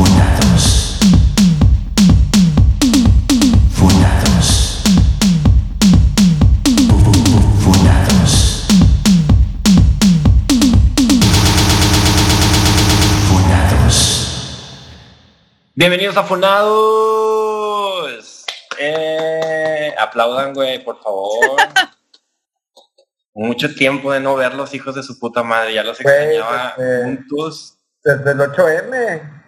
Funados. Funados. Fu- fu- fu- Funados. Funados. Bienvenidos a Funados. Eh, aplaudan, güey, por favor. Mucho tiempo de no verlos, hijos de su puta madre. Ya los extrañaba juntos Desde el 8M.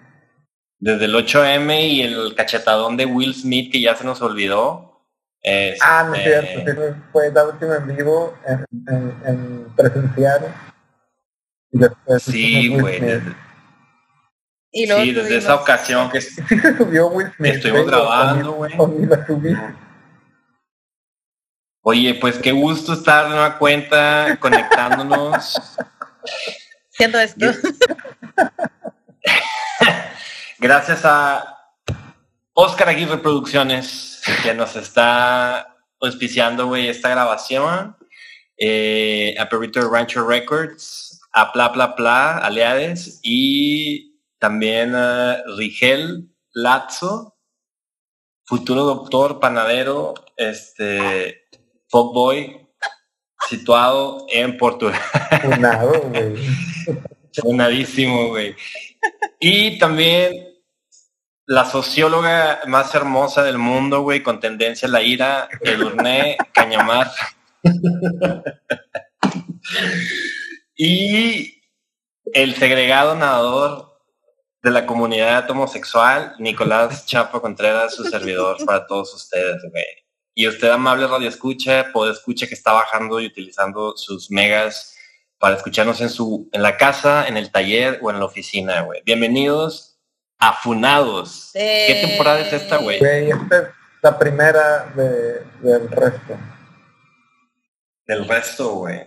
Desde el 8M y el cachetadón de Will Smith que ya se nos olvidó. Este, Ah, no es cierto. Sí, fue la última en vivo en, en, en presencial. Y después Sí, güey. Smith. Desde, Y luego sí, desde esa ocasión que Sí se subió Will Smith. Estuvimos grabando, güey. Oye, pues qué gusto estar de nueva cuenta conectándonos. haciendo esto. Gracias a Oscar Aguirre Producciones, que nos está auspiciando, güey, esta grabación. Eh, a Perrito Rancho Records, a Pla Pla Pla, Aliades, y también a Rigel Lazo, futuro doctor, panadero, este, Fogboy, situado en Portugal. Funado, güey. Funadísimo, güey. Y también la socióloga más hermosa del mundo, güey, con tendencia a la ira, Edurne Cañamar. y el segregado nadador de la comunidad homosexual, Nicolás Chapo Contreras, su servidor para todos ustedes, güey. Y usted, amable radio escucha, puede escucha que está bajando y utilizando sus megas para escucharnos en su en la casa, en el taller o en la oficina, güey. Bienvenidos a Funados. ¿Qué temporada es esta, güey? Güey, esta es la primera de, del resto. Del resto, güey.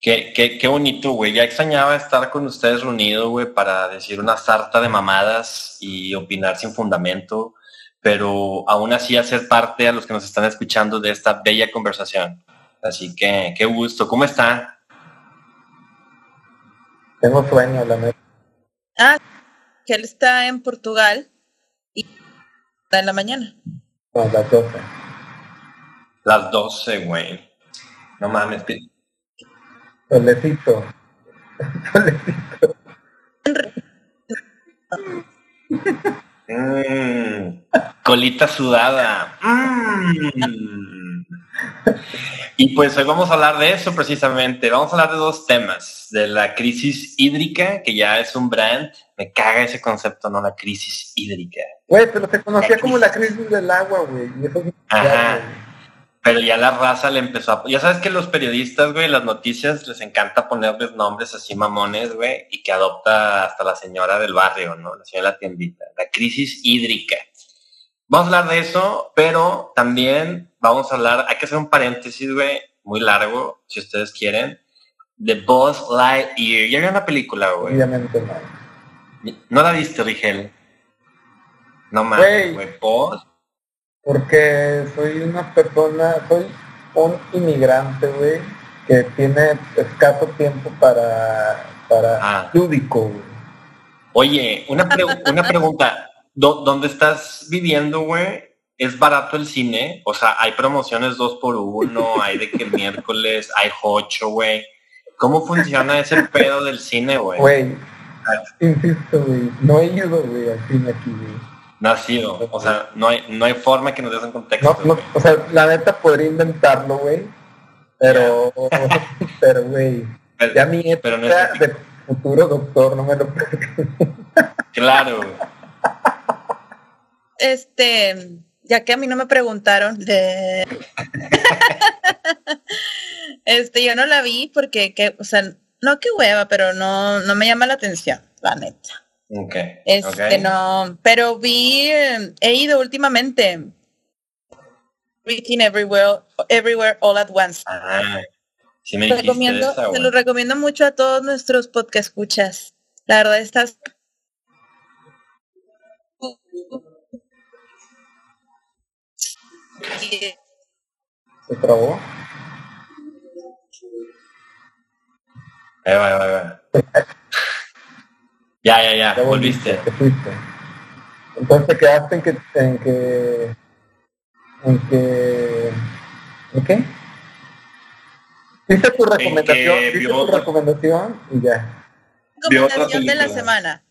Qué, qué, qué bonito, güey. Ya extrañaba estar con ustedes reunidos, güey, para decir una sarta de mamadas y opinar sin fundamento, pero aún así hacer parte a los que nos están escuchando de esta bella conversación. Así que, qué gusto. ¿Cómo están? Tengo sueño, la neta. Ah, que él está en Portugal y está en la mañana. No, las 12. Las 12, güey. No mames. pi- Solecito. Solecito. Mm, colita sudada. Mm. Y pues hoy vamos a hablar de eso precisamente. Vamos a hablar de dos temas. De la crisis hídrica, que ya es un brand. Me caga ese concepto, ¿no? La crisis hídrica. Güey, pero se conocía como la crisis del agua, güey. Es Ajá. Pero ya la raza le empezó a... Ya sabes que los periodistas, güey, las noticias les encanta ponerles nombres así mamones, güey, y que adopta hasta la señora del barrio, ¿no? La señora de la tiendita. La crisis hídrica. Vamos a hablar de eso, pero también vamos a hablar... Hay que hacer un paréntesis, güey, muy largo, si ustedes quieren, de Buzz Lightyear. Ya vi una película, güey. Obviamente no. ¿No la viste, Rigel? No mames, güey. Buzz Porque soy una persona, soy un inmigrante, güey, que tiene escaso tiempo para, para Ah. lúdico, güey. Oye, una, pre- una pregunta. ¿Dó- ¿Dónde estás viviendo, güey? ¿Es barato el cine? O sea, hay promociones dos por uno, hay de que el miércoles hay ocho, güey. ¿Cómo funciona ese pedo del cine, güey? Güey, insisto, güey, no he ido, güey, al cine aquí, güey. No ha sido. O sea, no hay, no hay forma que nos des un contexto. No, no, güey. o sea, la neta podría inventarlo, güey, pero, pero, güey, ya mi pero no es de futuro doctor no me lo. Claro. güey. Este, ya que a mí no me preguntaron de este, yo no la vi porque que, o sea, no que hueva, pero no, no me llama la atención, la neta. Ok. Este, ok. no, pero vi, eh, he ido últimamente. Everything Everywhere, Everywhere All at Once. Ah, sí me Te dijiste recomiendo, esa, te güey. lo recomiendo mucho a todos nuestros podcast escuchas. La verdad estás ¿Se trabó? Ahí va, ahí va, ahí va. Ya, ya, ya, Ya volviste. Te fuiste. Entonces te quedaste en que, en que, en que, ¿en qué? Hice tu recomendación, hice vio tu otra- recomendación y ya. Recomendación de la semana.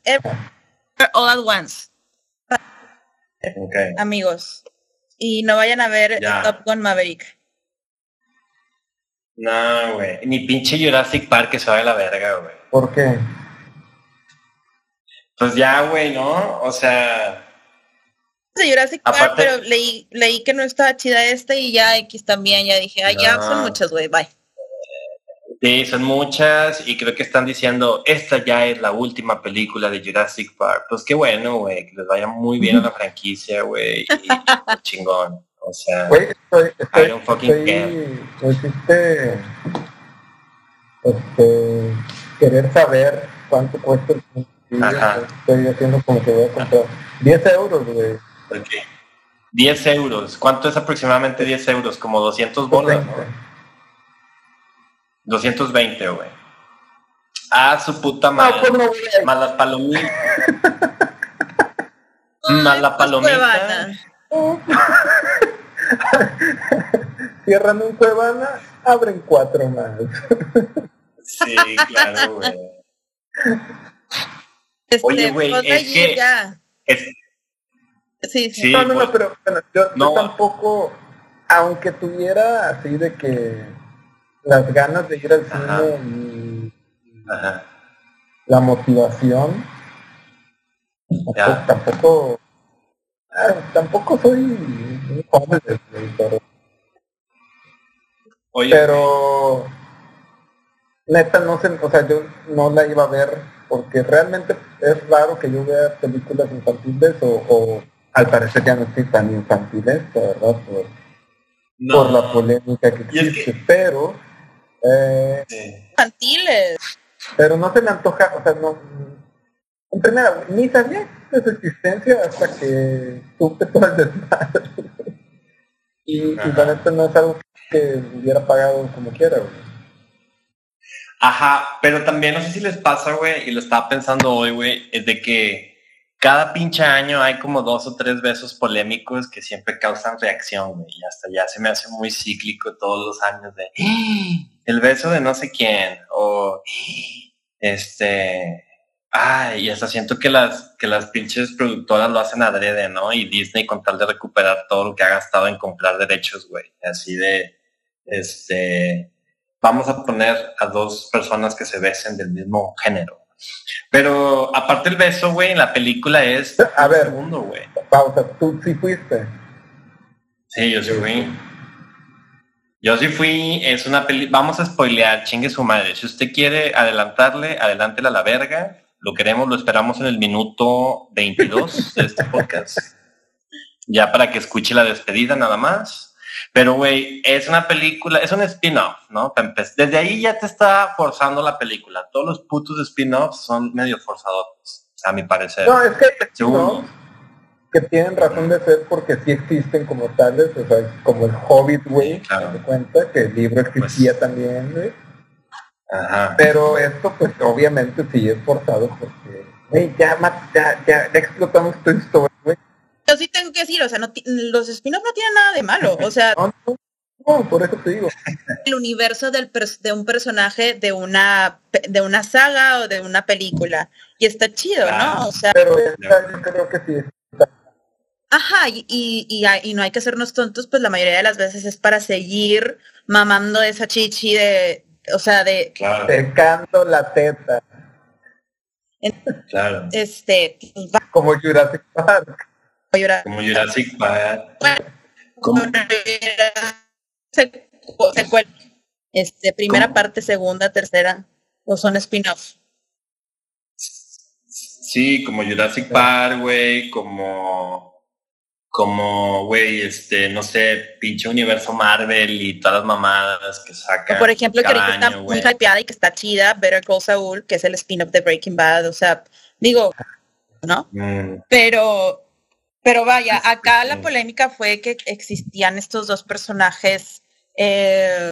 All at Once, Ok. amigos. Y no vayan a ver Ya. Top Gun Maverick. No, güey. Ni pinche Jurassic Park que se vaya a la verga, güey. ¿Por qué? Pues ya, güey, ¿no? O sea, de Jurassic Park, Aparte- pero leí, leí que no estaba chida esta y ya X también, ya dije, ay, ya No. son muchas, güey, bye. Sí, son muchas y creo que están diciendo, esta ya es la última película de Jurassic Park. Pues qué bueno, güey, que les vaya muy bien a la franquicia, güey. y chingón. O sea, Güey, estoy, estoy, I don't fucking estoy- care. me hiciste, este, querer saber cuánto cuesta el Ajá. Estoy haciendo como que voy a comprar 10 euros, güey. ok. 10 euros. ¿Cuánto es aproximadamente 10 euros? Como 200 bolas, ¿no? 220, güey. Ah, su puta No, madre. pues no, güey. Más las palomitas. Más la Pues, palomita. Cierran un Cuevana, abren cuatro más. Sí, claro, güey. Este, Oye, güey, Buzz es que- ya. Es- Sí, sí. Sí, no, no, pues- no, pero bueno, yo, yo No. tampoco, aunque tuviera así de que las ganas de ir al Ajá. cine y Ajá. la motivación, Ya. tampoco, tampoco, tampoco soy un joven, pero, Oye, pero neta no sé, o sea, yo no la iba a ver porque realmente es raro que yo vea películas infantiles o, o al parecer ya no estoy tan infantil esto, ¿verdad? Por, no. por la polémica que es existe, pero eh. Infantiles. pero no se me antoja, o sea, no en primera, ni sabía de su existencia hasta que supe todo el desmadre. Y, y la Ajá. neta no es algo que hubiera pagado como quiera, güey. Ajá, pero también no sé si les pasa, güey, y lo estaba pensando hoy, güey, es de que cada pinche año hay como dos o tres besos polémicos que siempre causan reacción, güey, y hasta ya se me hace muy cíclico todos los años de "Ah, el beso de no sé quién, o este, ay, y hasta siento que las, que las pinches productoras lo hacen adrede, ¿no? Y Disney con tal de recuperar todo lo que ha gastado en comprar derechos, güey, así de, este, vamos a poner a dos personas que se besen del mismo género. Pero aparte el beso, güey, en la película es A ver. segundo, güey. Pausa, tú sí fuiste. Sí, yo sí fui. Yo sí fui, es una peli, vamos a spoilear, chingue su madre. Si usted quiere adelantarle, adelántele a la verga. Lo queremos, lo esperamos en el minuto 22 de este podcast. Ya para que escuche la despedida nada más. Pero, güey, es una película, es un spin-off, ¿no? Desde ahí ya te está forzando la película. Todos los putos spin-offs son medio forzados, a mi parecer. No, es que Segundo. que tienen razón de ser porque sí existen como tales, o sea, como el Hobbit, güey, Sí, claro. ¿te cuenta? Que el libro existía Pues- también, güey. Ajá. Pero esto, pues, obviamente sí es forzado porque, güey, ya, ya, ya, ya explotamos tu historia, Yo sí tengo que decir, o sea, no los spin-offs no tienen nada de malo. O sea, No, no, no, por eso te digo. el universo del de un personaje de una pe- de una saga o de una película. Y está chido. ¿no? O sea, Pero yo creo que sí. ajá, y, y, y, no hay que hacernos tontos, pues la mayoría de las veces es para seguir mamando esa chichi de, o sea, de, Claro, Secando la teta, claro. este, pues, va como Jurassic Park. Llorar. Como Jurassic Park. Como- secu- secuela. Este, primera ¿Cómo? parte, segunda, tercera, o son spin-off. Sí, como Jurassic Park, güey, como, como, güey, este, no sé, pinche universo Marvel y todas las mamadas que sacan. por ejemplo, que ahorita está muy hypeada y que está chida, Better Call Saul, que es el spin-off de Breaking Bad, o sea, digo, ¿no? Mm, Pero, pero vaya, acá la polémica fue que existían estos dos personajes eh,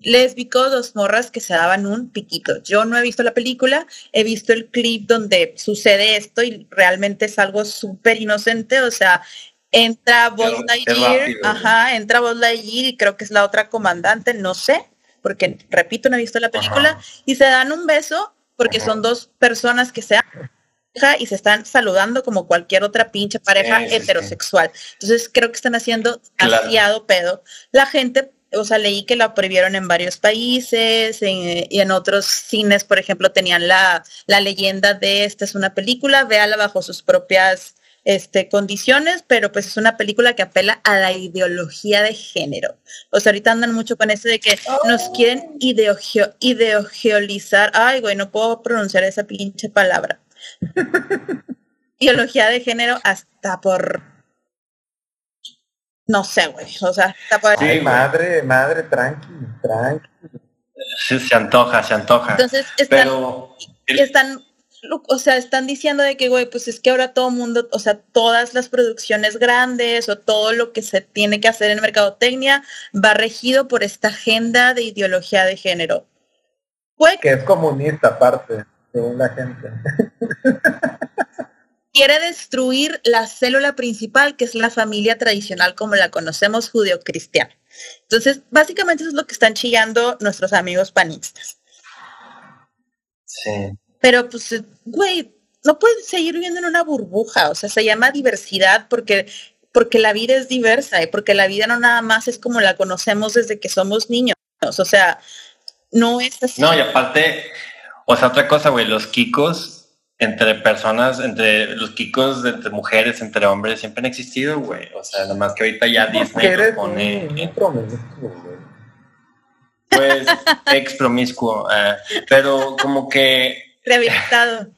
lésbico, dos morras que se daban un piquito. Yo no he visto la película, he visto el clip donde sucede esto y realmente es algo súper inocente, o sea, entra Buzz Lightyear, ajá, entra Buzz Lightyear y creo que es la otra comandante, no sé, porque repito, no he visto la película, y se dan un beso porque son dos personas que se y se están saludando como cualquier otra pinche pareja heterosexual. Entonces creo que están haciendo demasiado pedo. La gente o sea, leí que la prohibieron en varios países y en otros cines, por ejemplo, tenían la, la leyenda de esta es una película, véala bajo sus propias este, condiciones, pero pues es una película que apela a la ideología de género. O sea, ahorita andan mucho con eso de que nos quieren ideologio, ideologizar. Ay, güey, no puedo pronunciar esa pinche palabra. ideología de género hasta por no sé, güey. O sea, está por Sí, madre, madre, tranqui, tranqui. Sí, se antoja, se antoja. Entonces están, están, o sea, están diciendo de que, güey, pues es que ahora todo mundo, o sea, todas las producciones grandes o todo lo que se tiene que hacer en mercadotecnia va regido por esta agenda de ideología de género. que es comunista aparte, según la gente. quiere destruir la célula principal, que es la familia tradicional como la conocemos judeocristiana. Entonces, básicamente eso es lo que están chillando nuestros amigos panistas. Sí. Pero pues, güey, no puedes seguir viviendo en una burbuja, o sea, se llama diversidad porque porque la vida es diversa y porque la vida no nada más es como la conocemos desde que somos niños, o sea, no es así. No, y aparte, o sea, otra cosa, güey, los kikos entre personas, entre los kikos, entre mujeres, entre hombres, siempre han existido, güey. O sea, nada más que ahorita ya Disney lo pone. pues ex promiscuo, eh, pero como que. Rehabilitado.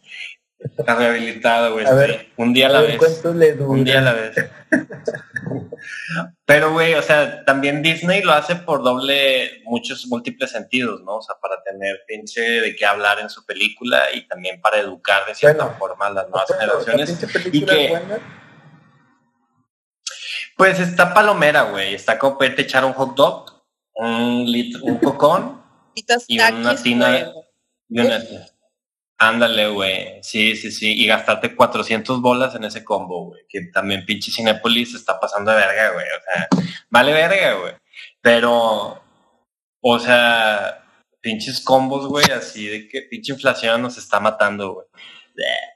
Rehabilitado, güey. Un día a la vez. Un día a la vez. Pero, güey, o sea, también Disney lo hace por doble, muchos múltiples sentidos, ¿no? O sea, para tener pinche de qué hablar en su película y también para educar de cierta forma a las nuevas generaciones. Y que, pues está palomera, güey. Está como te echar un hot dog, un litro, un cocón y una tina y una, Ándale, güey. Sí, sí, sí. Y gastarte 400 bolas en ese combo, güey. Que también pinche Cinepolis está pasando de verga, güey. O sea, vale verga, güey. Pero, o sea, pinches combos, güey, así de que pinche inflación nos está matando, güey.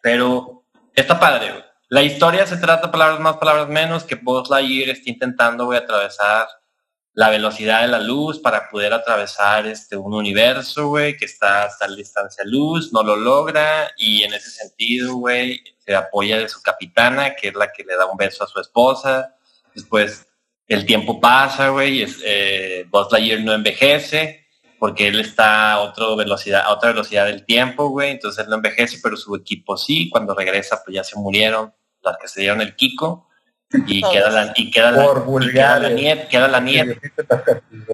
Pero está padre, güey. La historia se trata palabras más, palabras menos, que Buzz Lightyear está intentando, güey, atravesar la velocidad de la luz para poder atravesar este un universo, güey, que está hasta la distancia luz, no lo logra y en ese sentido, güey, se apoya de su capitana, que es la que le da un beso a su esposa. Después el tiempo pasa, güey, eh, Buzz Lightyear no envejece porque él está a otra velocidad, a otra velocidad del tiempo, güey, entonces él no envejece, pero su equipo sí, cuando regresa pues ya se murieron las que se dieron el Kiko y queda la, y queda la, queda la nieta, queda la nieta,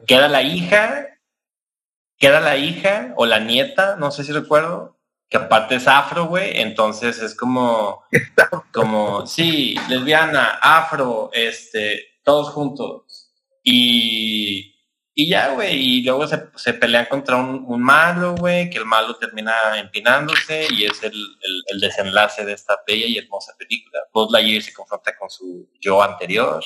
queda la hija, queda la hija o la nieta, no sé si recuerdo, que aparte es afro, güey, entonces es como, como, sí, lesbiana, afro, este, todos juntos. Y y ya, güey, y luego se, se pelean contra un, un malo, güey, que el malo termina empinándose y es el, el, desenlace de esta bella y hermosa película. Buzz Lightyear se confronta con su yo anterior.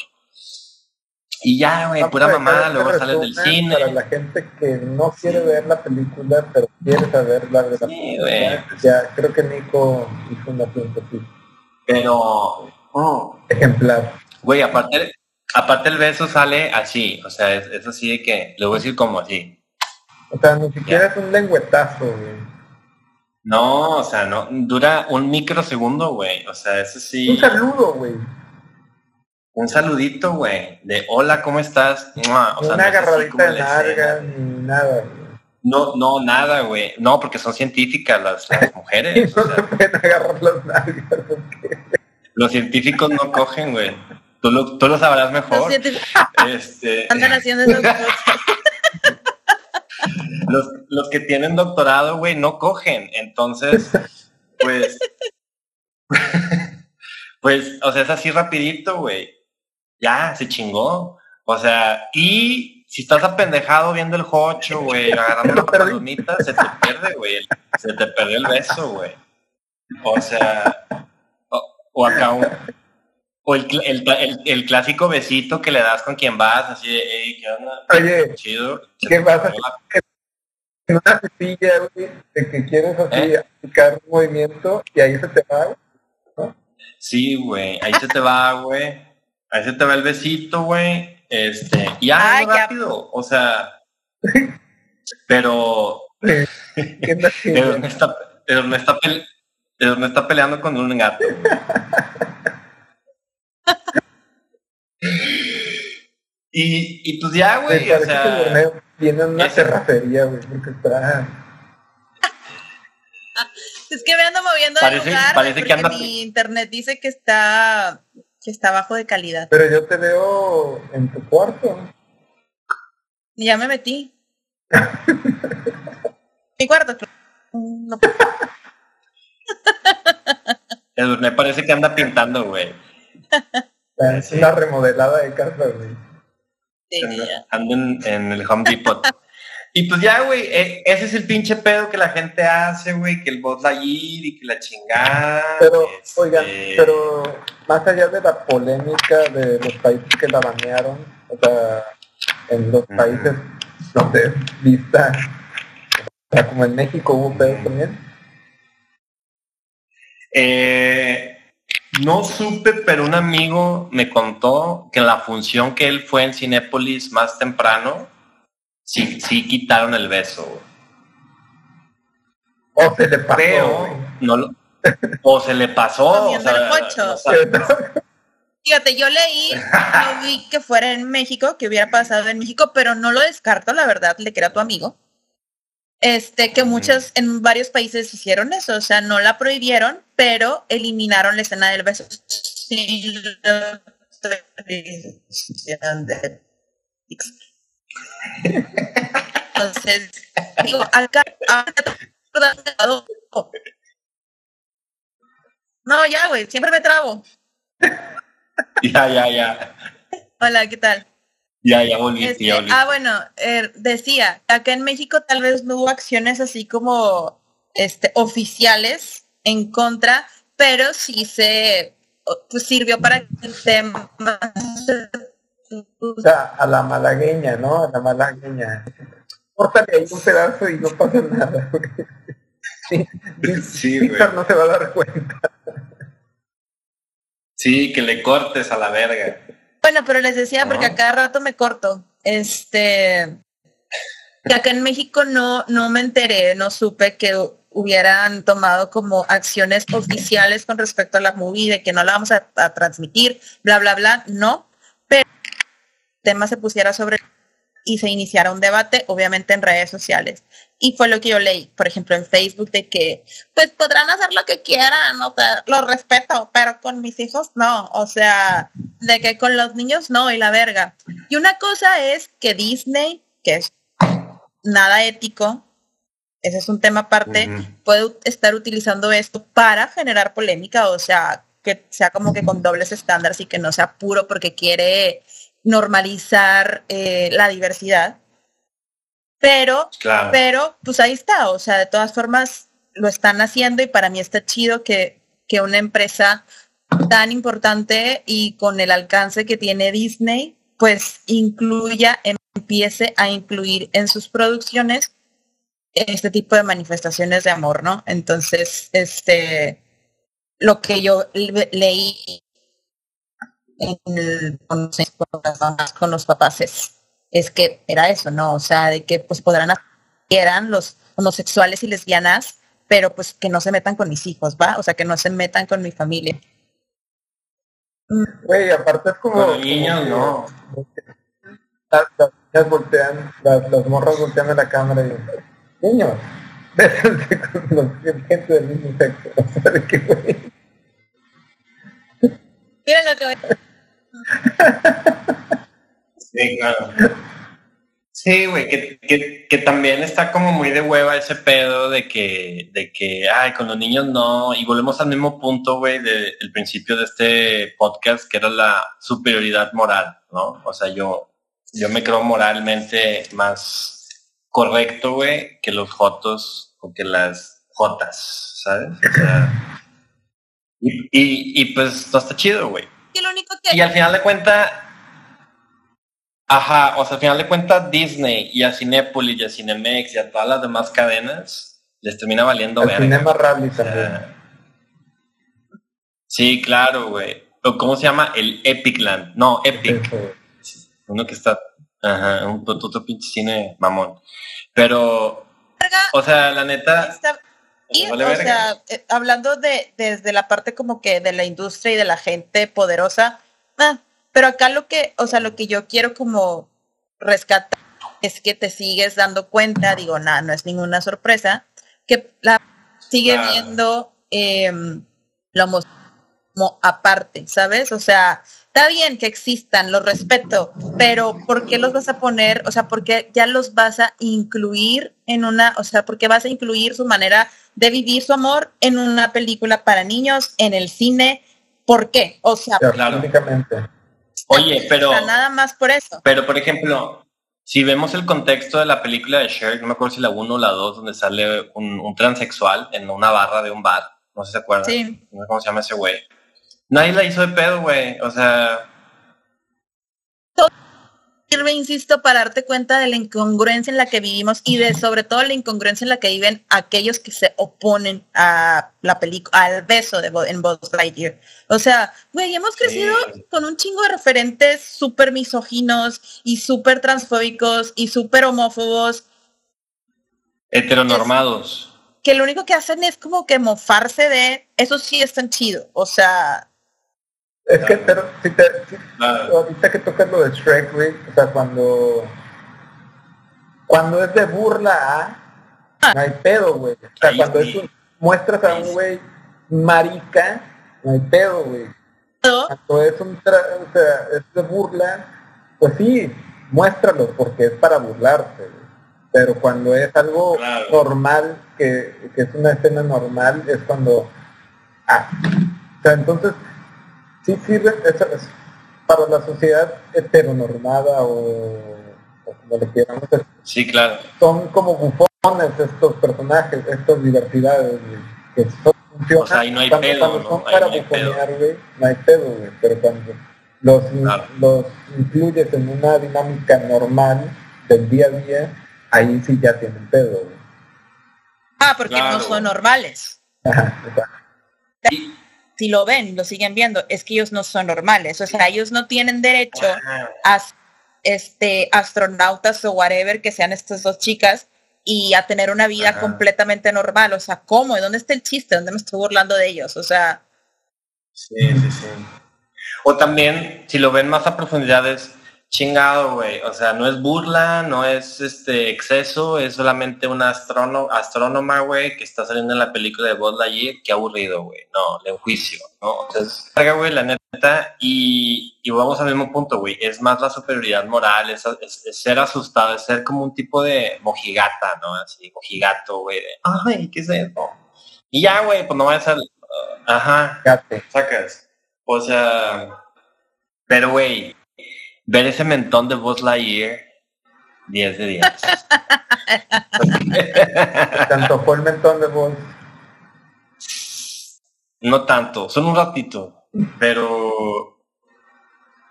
Y ya, güey, pura mamada, luego sale del cine. Para la gente que no quiere ver la película, pero quiere saber la de la película, ya creo que Nico hizo una pregunta así. Pero... Oh. Ejemplar. Güey, aparte, Aparte el beso sale así, o sea, es, así de que, le voy a decir como así. O sea, ni siquiera es un lengüetazo, güey. No, o sea, no, dura un microsegundo, güey. O sea, eso sí. Un saludo, güey. Un saludito, güey. De hola, ¿cómo estás? O sea, Una agarradita de larga, ni nada, güey. No, no, nada, güey. No, porque son científicas las, mujeres. no se pueden agarrar las nalgas, Los científicos no cogen, güey. Tú lo, tú lo sabrás mejor. Este, Andan haciendo los, los que tienen doctorado, güey, no cogen. Entonces, pues, pues, o sea, es así rapidito, güey. Ya, se chingó. O sea, y si estás apendejado viendo el jocho, güey, agarrando las palomitas, se te pierde, güey. Se te perdió el beso, güey. O sea, o, acá un, o el, el, el, clásico besito que le das con quien vas, así de, hey, ¿qué onda? Oye, chido. ¿Qué pasa? En una cepilla, güey, de que quieres así ¿Eh? aplicar un movimiento y ahí se te va, ¿no? Sí, güey, ahí se te va, güey. Ahí se te va el besito, güey. Este, y ya, rápido, o sea, pero, pero no está, pero no está, pero no está peleando con un gato. Y, y pues ya, güey, o sea... Viene una terracería, güey, porque está... Es que me ando moviendo parece, de lugar, parece que anda... mi internet dice que está que está bajo de calidad. Pero yo te veo en tu cuarto. Ya me metí. Mi cuarto. No. me parece que anda pintando, güey. Es una remodelada de casa, güey. Sí, ando en, en, el Home Depot. y pues ya, güey, e, ese es el pinche pedo que la gente hace, güey, que el bot ir y que la chingada. Pero, oigan, este pero más allá de la polémica de los países que la banearon, o sea, en los países donde es vista, o sea, como en México hubo pedos también. Eh, no supe, pero un amigo me contó que en la función que él fue en Cinépolis más temprano, sí, sí quitaron el beso. O se le pasó. no lo, o se le pasó. Fíjate, yo leí, no vi que fuera en México, que hubiera pasado en México, pero no lo descarto, la verdad, le que a tu amigo. Este, que muchas, en varios países hicieron eso, o sea, no la prohibieron, pero eliminaron la escena del beso. Entonces, digo, acá, no, ya, güey, siempre me trabo. ya, ya, ya. Hola, ¿qué tal? Ya, ya volví, este, Ah, bueno, er, decía, acá en México tal vez no hubo acciones así como este, oficiales en contra, pero sí se pues, sirvió para que el tema... O sea, a la malagueña, ¿no? A la malagueña. Córtale ahí un pedazo y no pasa nada. Sí, no se va a dar cuenta. Sí, que le cortes a la verga. Bueno, pero les decía, porque a cada rato me corto. Este, que acá en México no, no me enteré, no supe que hubieran tomado como acciones oficiales con respecto a la movie, de que no la vamos a, a transmitir, bla, bla, bla, no. Pero el tema se pusiera sobre y se iniciara un debate, obviamente en redes sociales. Y fue lo que yo leí, por ejemplo, en Facebook, de que, pues podrán hacer lo que quieran, o sea, lo respeto, pero con mis hijos no, o sea, de que con los niños no, y la verga. Y una cosa es que Disney, que es nada ético, ese es un tema aparte, puede estar utilizando esto para generar polémica, o sea, que sea como que con dobles estándares y que no sea puro porque quiere normalizar eh, la diversidad. Pero, pero, pues ahí está, o sea, de todas formas lo están haciendo y para mí está chido que, que una empresa tan importante y con el alcance que tiene Disney, pues incluya, empiece a incluir en sus producciones este tipo de manifestaciones de amor, ¿no? Entonces, este, lo que yo leí en con, con los papás es, que era eso, ¿no? O sea, de que pues podrán eran los homosexuales y lesbianas, pero pues que no se metan con mis hijos, ¿va? O sea, que no se metan con mi familia. Güey, aparte es como... Los niños, no. Las, las, voltean, las, las morras voltean a la cámara y dicen, niños, bésense con los gente del mismo sexo. O sea, de que, güey. Miren lo que Sí, claro. Sí, güey, que, que, también está como muy de hueva ese pedo de que, de que, ay, con los niños no, y volvemos al mismo punto, güey, del principio de este podcast, que era la superioridad moral, ¿no? O sea, yo, yo me creo moralmente más correcto, güey, que los jotos o que las jotas, ¿sabes? O sea, y, y, y pues no está chido, güey. Que lo único que Y al final de cuentas, ajá, o sea, al final de cuentas Disney y a Cinépolis y a Cinemex y a todas las demás cadenas les termina valiendo verga. Cinema Rally O sea, también. sí, claro, güey. O ¿Cómo se llama? El Epicland. No, Epic. Uno que está, ajá, un otro, pinche cine mamón. Pero, o sea, la neta, está- y, vale o sea, eh, hablando de desde la parte como que de la industria y de la gente poderosa, ah, pero acá lo que, o sea, lo que yo quiero como rescatar es que te sigues dando cuenta, digo, nada, no es ninguna sorpresa, que la sigue viendo em, lo como aparte, ¿sabes? O sea, está bien que existan, los respeto, pero ¿por qué los vas a poner? O sea, ¿por qué ya los vas a incluir en una, o sea, ¿por qué vas a incluir su manera de vivir su amor en una película para niños, en el cine? ¿Por qué? O sea, Claro. únicamente. oye, pero, o sea, nada más por eso. pero por ejemplo, si vemos el contexto de la película de Shrek, no me acuerdo si la 1 o la 2, donde sale un, un transexual en una barra de un bar, no sé si se acuerdan, Sí. no sé cómo se llama ese güey. Nadie la hizo de pedo, güey, o sea, sirve, insisto, para darte cuenta de la incongruencia en la que vivimos y de sobre todo la incongruencia en la que viven aquellos que se oponen a la película, al beso de Bo- en Buzz Lightyear. O sea, güey, hemos crecido Sí. con un chingo de referentes súper misóginos y súper transfóbicos y súper homófobos heteronormados. que lo único que hacen es como que mofarse de eso sí es tan chido. O sea, Es que, pero si te, si- ahorita que tocas lo de Shrek, güey, o sea, cuando cuando es de burla a, no hay pedo, güey. O sea, cuando es un- muestras a un güey marica, no hay pedo, güey. Cuando es un tra- o sea, es de burla, pues sí, muéstralo, porque es para burlarse, güey. Pero cuando es algo Claro. normal, que, que es una escena normal, es cuando... Ah, o sea, entonces, sí sirve, eso es para la sociedad heteronormada o, o como le quieramos decir, Sí, claro. son como bufones estos personajes, estas diversidades, que son funcionan. O sea, ahí no hay cuando, pedo, cuando son para no hay pedo. bufonear, güey, no hay pedo, güey, pero cuando los, Claro. los incluyes en una dinámica normal del día a día, ahí sí ya tienen pedo, güey. Ah, porque Claro. no son normales. Ajá, Y- Si lo ven, lo siguen viendo, es que ellos no son normales. O sea, ellos no tienen derecho a este astronautas o whatever que sean estas dos chicas y a tener una vida Ajá. completamente normal. O sea, ¿cómo? ¿Y dónde está el chiste? ¿Dónde me estoy burlando de ellos? O sea, Sí, sí, sí. O también, si lo ven más a profundidad, es chingado, güey. O sea, no es burla, no es este exceso, es solamente una astróno astrónoma, güey, que está saliendo en la película de Buzz Lightyear. Qué aburrido, güey. No, le enjuicio, ¿no? Entonces, carga, güey, la neta. Y, y vamos al mismo punto, güey. Es más la superioridad moral, es, es- es ser asustado, es ser como un tipo de mojigata, ¿no? Así, mojigato, güey. de, Ay, ¿qué es eso? Y ya, güey, pues no vayas al... ajá, fíjate. sacas. O sea, pero güey, ver ese mentón de Buzz Lightyear, 10 de 10. Te antojó el mentón de voz. no tanto, son un ratito, pero,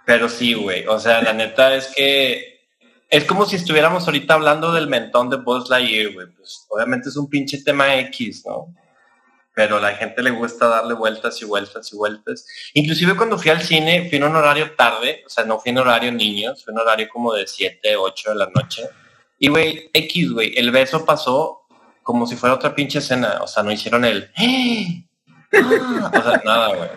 pero sí, güey. O sea, la neta es que es como si estuviéramos ahorita hablando del mentón de Buzz Lightyear, güey. Pues obviamente es un pinche tema X, ¿no? Pero a la gente le gusta darle vueltas y vueltas y vueltas. Inclusive cuando fui al cine, fui en un horario tarde, o sea, no fui en horario niños, fui en horario como de 7, 8 de la noche. Y, güey, X, güey, el beso pasó como si fuera otra pinche escena. O sea, no hicieron el... ¡Ah! O sea, nada, güey.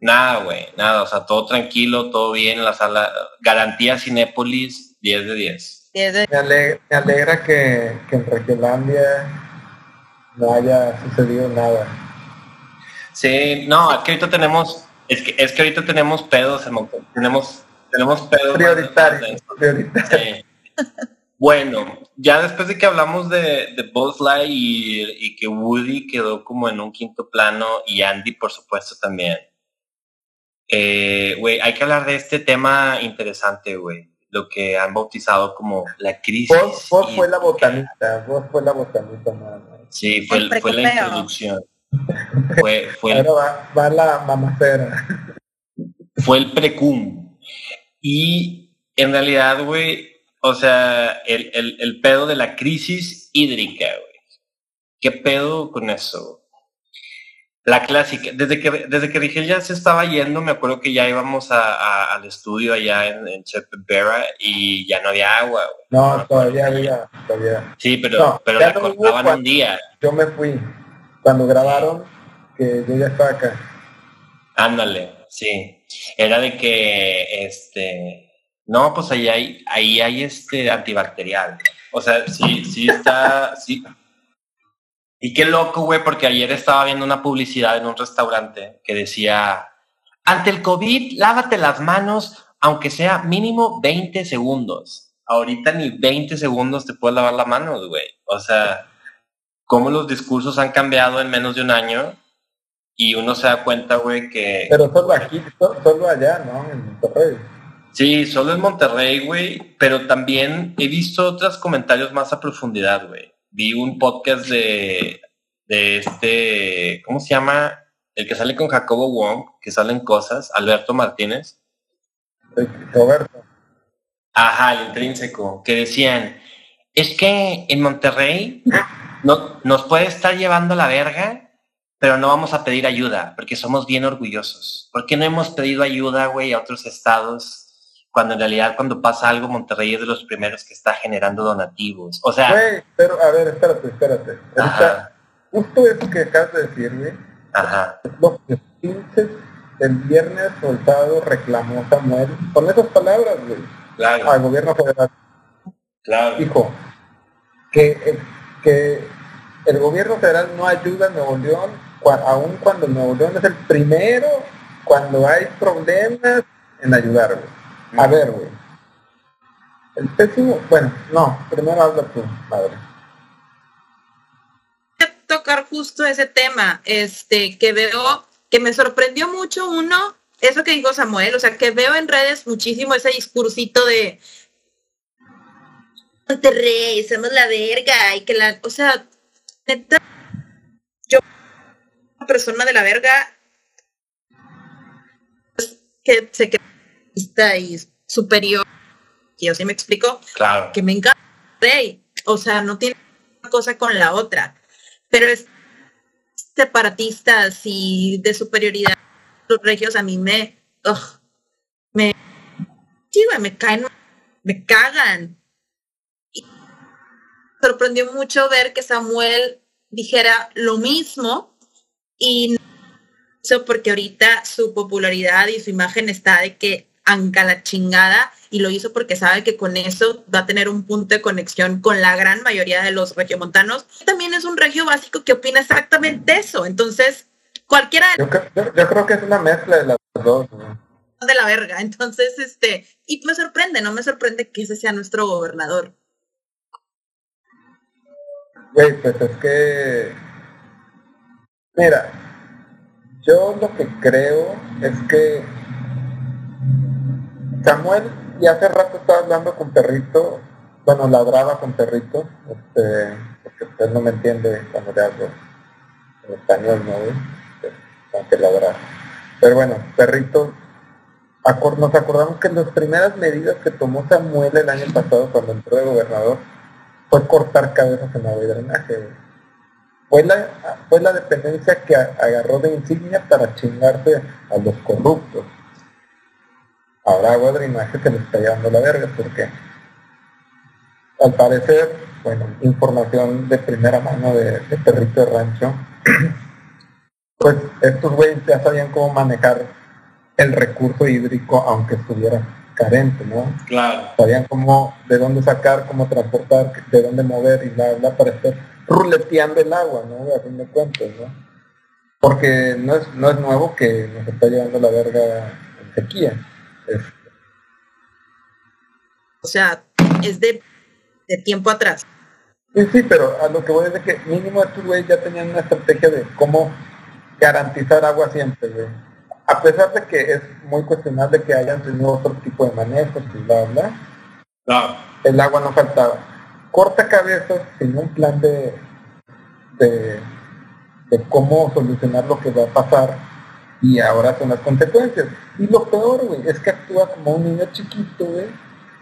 Nada, güey, nada. O sea, todo tranquilo, todo bien en la sala. Garantía Cinépolis, 10 de 10. es de- Me alegra, me alegra que, que en Regiolandia no haya sucedido nada. Sí, no, es que ahorita tenemos... Es que, es que ahorita tenemos pedos, en tenemos, tenemos pedos. Prioritario, prioritario. Sí. Bueno, ya después de que hablamos de, de Buzz Lightyear y, y que Woody quedó como en un quinto plano y Andy, por supuesto, también. Eh, güey, hay que hablar de este tema interesante, güey. lo que han bautizado como la crisis. Vos, vos fue la botanita, vos fue la botanita nada más. Sí, fue, fue la introducción. fue, fue va, va la mamacera. fue el precum. Y en realidad, güey, o sea, el, el, el pedo de la crisis hídrica, güey. ¿Qué pedo con eso? La clásica, desde que, desde que Rigel ya se estaba yendo, me acuerdo que ya íbamos a, a- al estudio allá en, en y ya no había agua. güey. No, todavía había, todavía. Sí, pero, No, pero la no cortaban un día. Yo me fui cuando grabaron, que yo ya estaba acá. Ándale, sí. Era de que, este, no, pues ahí hay, ahí hay este antibacterial. O sea, sí, sí está, sí. Y qué loco, güey, porque ayer estaba viendo una publicidad en un restaurante que decía, ante el COVID, lávate las manos, aunque sea mínimo 20 segundos. Ahorita ni 20 segundos te puedes lavar las manos, güey. O sea, cómo los discursos han cambiado en menos de un año y uno se da cuenta, güey, que... Pero solo aquí, so- solo allá, ¿no? En Monterrey. Sí, solo en Monterrey, güey, pero también he visto otros comentarios más a profundidad, güey. Vi un podcast de, de este, ¿cómo se llama? El que sale con Jacobo Wong, que salen cosas, Alberto Martínez. Roberto. Ajá, el intrínseco, que decían, es que en Monterrey no, nos puede estar llevando la verga, pero no vamos a pedir ayuda, porque somos bien orgullosos. ¿Por qué no hemos pedido ayuda, güey, a otros estados? Cuando en realidad cuando pasa algo, Monterrey es de los primeros que está generando donativos. O sea, Güey, pero a ver, espérate, espérate. Ahorita, justo eso que acabas de decir, güey, ajá, es lo que pinches el viernes o el sábado reclamó Samuel con esas palabras, güey, claro, al gobierno federal. claro. Dijo que, que el gobierno federal no ayuda a Nuevo León, aun cuando Nuevo León es el primero cuando hay problemas en ayudar, güey. A ver, güey. El pésimo, bueno, no, primero habla tú, madre. tocar justo ese tema, este, que veo, que me sorprendió mucho uno, eso que dijo Samuel, o sea, que veo en redes muchísimo ese discursito de Monterrey, somos la verga, y que la, o sea, yo, una persona de la verga, que se cree y superior, yo sí me explico, Claro. que me encanta. O sea, no tiene una cosa con la otra. Pero es separatistas y de superioridad los regios a mí me ugh, me sí, güey, me caen me cagan. Y sorprendió mucho ver que Samuel dijera lo mismo y eso porque ahorita su popularidad y su imagen está de que anca la chingada y lo hizo porque sabe que con eso va a tener un punto de conexión con la gran mayoría de los regiomontanos. También es un regio básico que opina exactamente eso. Entonces, cualquiera Yo, cre- yo- yo creo que es una mezcla de las dos, de la verga. Entonces, este, y me sorprende, no me sorprende que ese sea nuestro gobernador. Güey, pues es que... Mira, yo lo que creo es que Samuel ya hace rato estaba hablando con Perrito, bueno, ladraba con Perrito, este, porque usted no me entiende cuando le hablo en español, ¿no? Tengo que. Pero bueno, Perrito, nos acordamos que las primeras medidas que tomó Samuel el año pasado cuando entró de gobernador fue cortar cabezas en agua y drenaje. Fue la, fue la dependencia que agarró de insignia para chingarse a los corruptos. Ahora agua de drenaje se le está llevando la verga porque al parecer, bueno, información de primera mano de, de Perrito de Rancho, pues estos güeyes ya sabían cómo manejar el recurso hídrico aunque estuviera carente, ¿no? Claro. sabían cómo, de dónde sacar, cómo transportar, de dónde mover y bla, bla, para estar ruleteando el agua, ¿no? A fin de cuentas, ¿no? Porque no es, no es nuevo que nos está llevando la verga en sequía. O sea, es de, de tiempo atrás. sí, sí, pero a lo que voy es de que mínimo estos güeyes ya tenían una estrategia de cómo garantizar agua siempre, güey. A pesar de que es muy cuestionable que hayan tenido otro tipo de manejos y bla, bla, No. El agua no faltaba. Corta cabezas sin un plan de, de, de cómo solucionar lo que va a pasar y ahora son las consecuencias. Y lo peor, güey, es que actúa como un niño chiquito, güey,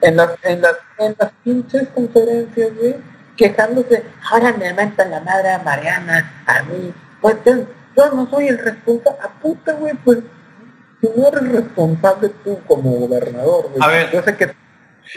en las, en las, en las pinches conferencias, güey, quejándose, ahora me mentan la madre a Mariana, a mí, pues yo, no soy el responsable, a puta, güey, pues si no eres responsable tú como gobernador, güey, A ver. yo sé que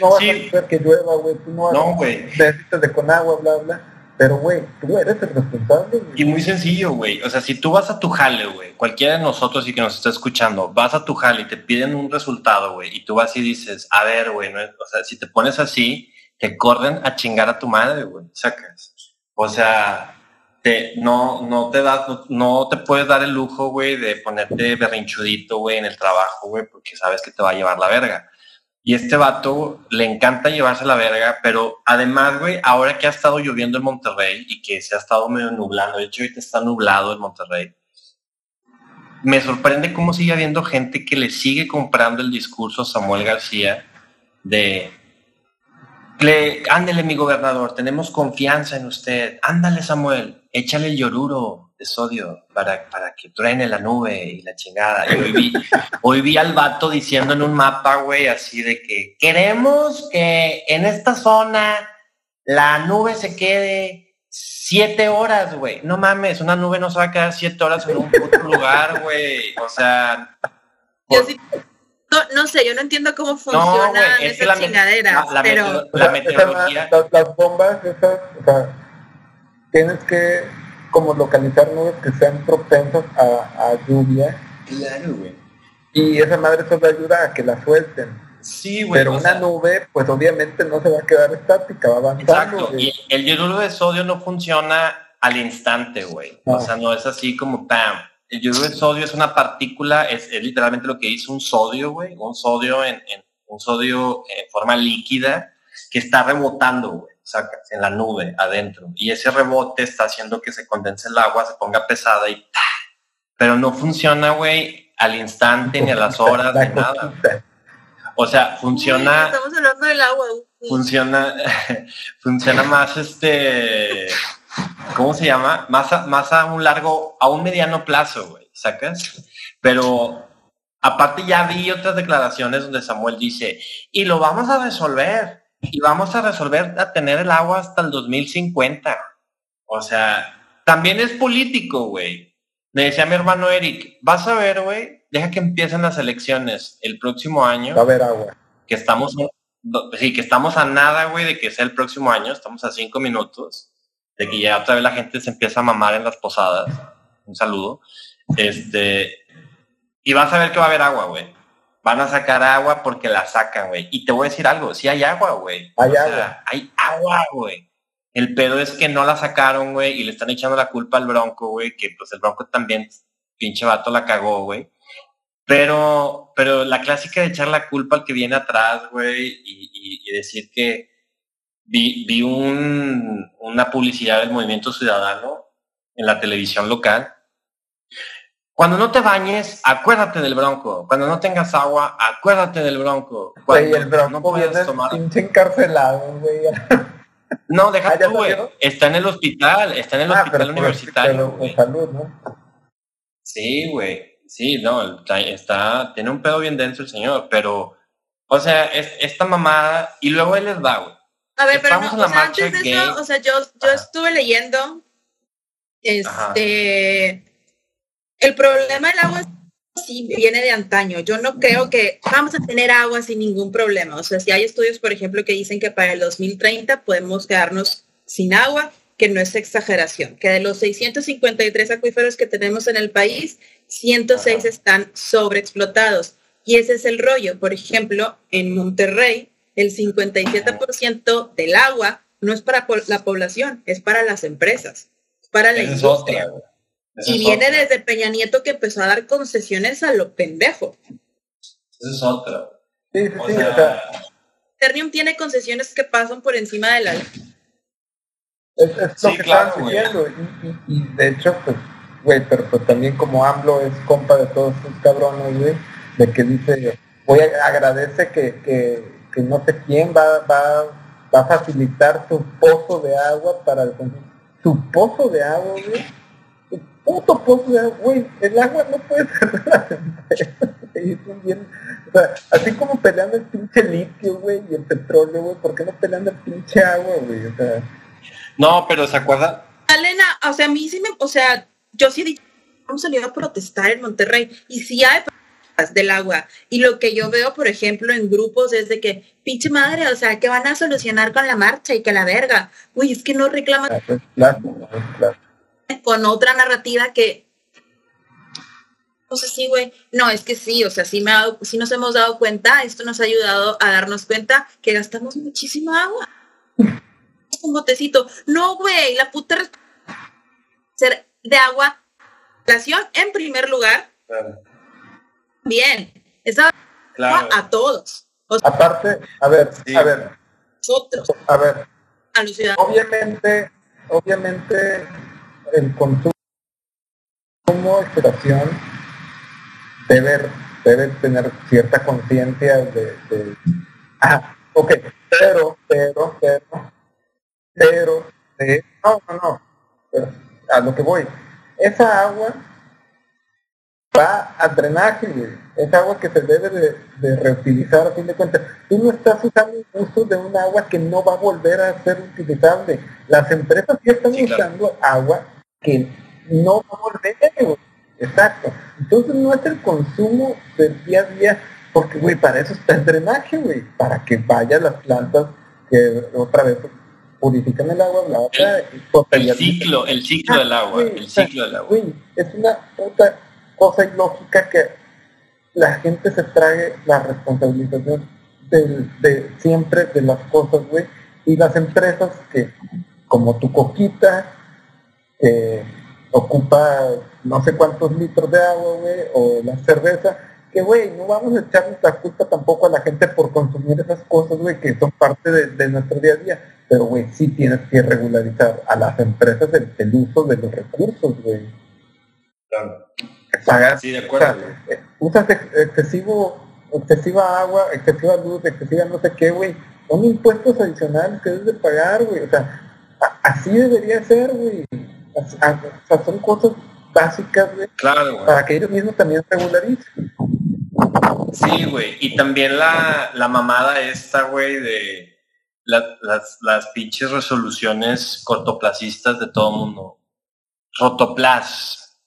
no vas Sí. a hacer que llueva, güey, tú no vas No, a necesitas de con agua, bla, bla, pero, güey, tú eres el responsable, güey. Y muy sencillo, güey. O sea, si tú vas a tu jale, güey, cualquiera de nosotros y que nos está escuchando, vas a tu jale y te piden un resultado, güey, y tú vas y dices, a ver, güey, o sea, si te pones así, te corren a chingar a tu madre, güey, sacas. O sea, te, no, no te das, no, no te puedes dar el lujo, güey, de ponerte berrinchudito, güey, en el trabajo, güey, porque sabes que te va a llevar la verga. Y este vato le encanta llevarse la verga, pero además, güey, ahora que ha estado lloviendo en Monterrey y que se ha estado medio nublando, de hecho ahorita está nublado en Monterrey, me sorprende cómo sigue habiendo gente que le sigue comprando el discurso a Samuel García de, le, ándele mi gobernador, tenemos confianza en usted, ándale Samuel, échale el lloruro de sodio para, para que truene la nube y la chingada. Y hoy vi, hoy vi al vato diciendo en un mapa, güey, así de que queremos que en esta zona la nube se quede siete horas, güey. No mames, una nube no se va a quedar siete horas en un puto lugar, güey. O sea, Yo por- sí- no, no sé, yo no entiendo cómo funciona güey, es que esas la me- chingaderas, la- la pero la meteorología. las, las bombas esas, o sea, tienes que como localizar nubes que sean propensas a, a lluvia Claro, güey. y esa madre solo ayuda a que la suelten. Sí, güey. Pero una sea, nube, pues obviamente no se va a quedar estática, va avanzando. Exacto. Y el yoduro de sodio no funciona al instante, güey. No. O sea, no es así como ¡pam! El yoduro de sodio es una partícula, es, es literalmente lo que hizo un sodio, güey. Un sodio en, en- un sodio en forma líquida que está rebotando, güey. Sacas en la nube adentro. Y ese rebote está haciendo que se condense el agua, se ponga pesada y. Pero no funciona, güey, al instante, ni a las horas, ni nada. O sea, funciona estamos hablando del agua. funciona funciona más este ¿cómo se llama? Más a, más a un largo, a un mediano plazo, güey, ¿sacas? Pero aparte ya vi otras declaraciones donde Samuel dice, y lo vamos a resolver, y vamos a resolver a tener el agua hasta el 2050. O sea, también es político, güey. Le decía a mi hermano Eric, vas a ver, güey, deja que empiecen las elecciones el próximo año Va a haber agua. que estamos, sí, que estamos a nada, güey, de que sea el próximo año, estamos a cinco minutos, de que ya otra vez la gente se empieza a mamar en las posadas. Un saludo. Este, y vas a ver que va a haber agua, güey. Van a sacar agua porque la sacan, güey. Y te voy a decir algo, sí hay agua, güey. Hay O sea, agua. hay agua, güey. El pedo es que no la sacaron, güey, y le están echando la culpa al Bronco, güey, que pues el Bronco también, pinche vato, la cagó, güey. Pero, pero la clásica de echar la culpa al que viene atrás, güey, y, y- y decir que vi, vi un, una publicidad del Movimiento Ciudadano en la televisión local. Cuando no te bañes, acuérdate del bronco. Cuando no tengas agua, acuérdate del bronco. Güey, Cuando el bronco no viene tomar- pinche encarcelado, güey. No, deja Ah, ¿ya tú, güey. Está en el hospital, está en el Ah, hospital pero, universitario, pero con güey. salud, ¿no? Sí, güey. Sí, no, está, está- tiene un pedo bien denso el señor, pero, o sea, es, esta mamada, y luego él les va, güey. A ver, pero Estamos no, en la o sea, antes de gay. eso, o sea, yo, yo Ajá. estuve leyendo, este, el problema del agua sí viene de antaño. Yo no creo que vamos a tener agua sin ningún problema. O sea, si hay estudios, por ejemplo, que dicen que para el 2030 podemos quedarnos sin agua, que no es exageración, que de los 653 acuíferos que tenemos en el país, 106 Ajá. están sobreexplotados. Y ese es el rollo. Por ejemplo, en Monterrey, el 57% del agua no es para la población, es para las empresas, es para la Esa es industria. otra. Esa Y es viene otra. desde Peña Nieto que empezó a dar concesiones a lo pendejo. Esa es otra. Sí, sí, O sí, sea, o sea, Ternium tiene concesiones que pasan por encima de la ley. es, es lo Sí, que claro, diciendo. Y, y, y de hecho, pues, güey, pero pues también como AMLO es compa de todos estos cabrones, güey, de que dice, voy a agradece que, que, que no sé quién va, va, va a facilitar su pozo de agua para el consumo. Su pozo de agua, güey. Puto pozo de agua, güey. El agua no puede un bien- o sea, así como peleando el pinche litio, güey, y el petróleo, güey, ¿por qué no peleando el pinche agua, güey? O sea, No, pero ¿se acuerda? Elena, o sea, a mí sí me, o sea, yo sí di- hemos salido a protestar en Monterrey y sí hay problemas del agua. Y lo que yo veo, por ejemplo, en grupos es de que, pinche madre, o sea, que van a solucionar con la marcha y que la verga. Uy, es que no reclaman plástico, es plástico. Con otra narrativa que o sea, sí, güey. No, es que sí, o sea, sí, me ha dado- sí nos hemos dado cuenta, esto nos ha ayudado a darnos cuenta que gastamos muchísima agua. Un botecito. No, güey, la puta ser de agua. En primer lugar, bien. Esa Claro. agua a todos. O sea, Aparte, a ver, Sí. a ver, nosotros, a ver, a los ciudadanos. obviamente, obviamente el consumo, explotación debe, debe tener cierta conciencia de, de- ah, ok, pero, pero, pero, pero, eh, no, no, no, pero a lo que voy, esa agua va a drenaje, güey. Es agua que se debe de, de reutilizar a fin de cuentas. Tú no estás usando un uso de un agua que no va a volver a ser utilizable. Las empresas ya están Sí, claro. usando agua que no va a volver, güey. Exacto. Entonces no es el consumo del día a día, porque, güey, para eso está el drenaje, güey. Para que vayan las plantas que otra vez purifican el agua, bla, bla, bla, y El ciclo, el ciclo del agua, Güey, el ciclo del agua. Güey, es una puta cosa ilógica que la gente se trague la responsabilización del- de, siempre de las cosas, güey. Y las empresas que, como tu coquita, que ocupa no sé cuántos litros de agua, güey, o la cerveza, que, güey, no vamos a echarnos la culpa tampoco a la gente por consumir esas cosas, güey, que son parte de, de nuestro día a día. Pero, güey, sí tienes que regularizar a las empresas el, el uso de los recursos, güey. Pagas, Sí, de o acuerdo. sea, eh, usas ex- excesivo, excesiva agua, excesiva luz, excesiva no sé qué, güey. Son impuestos adicionales que debes de pagar, güey. O sea, así debería ser, güey. As- a- O sea, son cosas básicas, güey, Claro, güey. para que ellos mismos también regularicen. Sí, güey. Y también la, la mamada esta, güey, de la- las, las pinches resoluciones cortoplacistas de todo mundo. Rotoplas.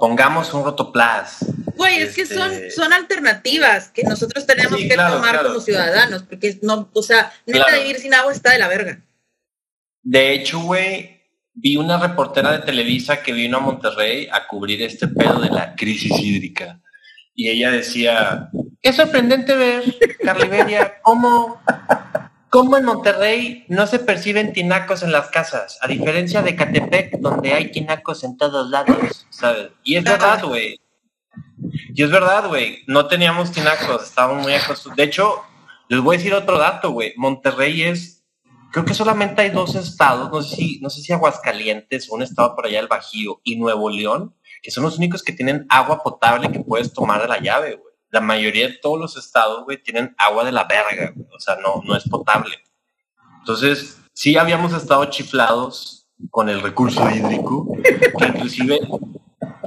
Pongamos un rotoplas. Güey, es que Este- son, son alternativas que nosotros tenemos Sí, que claro, tomar claro. como ciudadanos, porque no, o sea, neta Claro. vivir sin agua está de la verga. De hecho, güey, vi una reportera de Televisa que vino a Monterrey a cubrir este pedo de la crisis hídrica. Y ella decía, es sorprendente ver, Carliberia, cómo, cómo en Monterrey no se perciben tinacos en las casas, a diferencia de Catepec, donde hay tinacos en todos lados, ¿sabes? Y es verdad, güey. Y es verdad, güey. No teníamos tinacos, estábamos muy acostumbrados. De hecho, les voy a decir otro dato, güey. Monterrey es creo que solamente hay dos estados, no sé si, no sé si Aguascalientes un estado por allá del Bajío y Nuevo León, que son los únicos que tienen agua potable que puedes tomar de la llave, güey. La mayoría de todos los estados, güey, tienen agua de la verga, güey. O sea, no, no es potable. Entonces, sí habíamos estado chiflados con el recurso hídrico, que inclusive,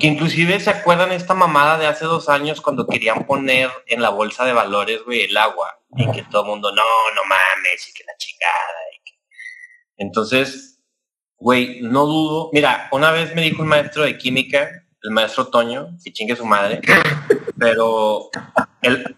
que inclusive se acuerdan esta mamada de hace dos años cuando querían poner en la bolsa de valores, güey, el agua, y que todo el mundo, no, no mames, y que la chingada. y que- Entonces, güey, no dudo. Mira, una vez me dijo un maestro de química, el maestro Toño, que chingue su madre, pero el,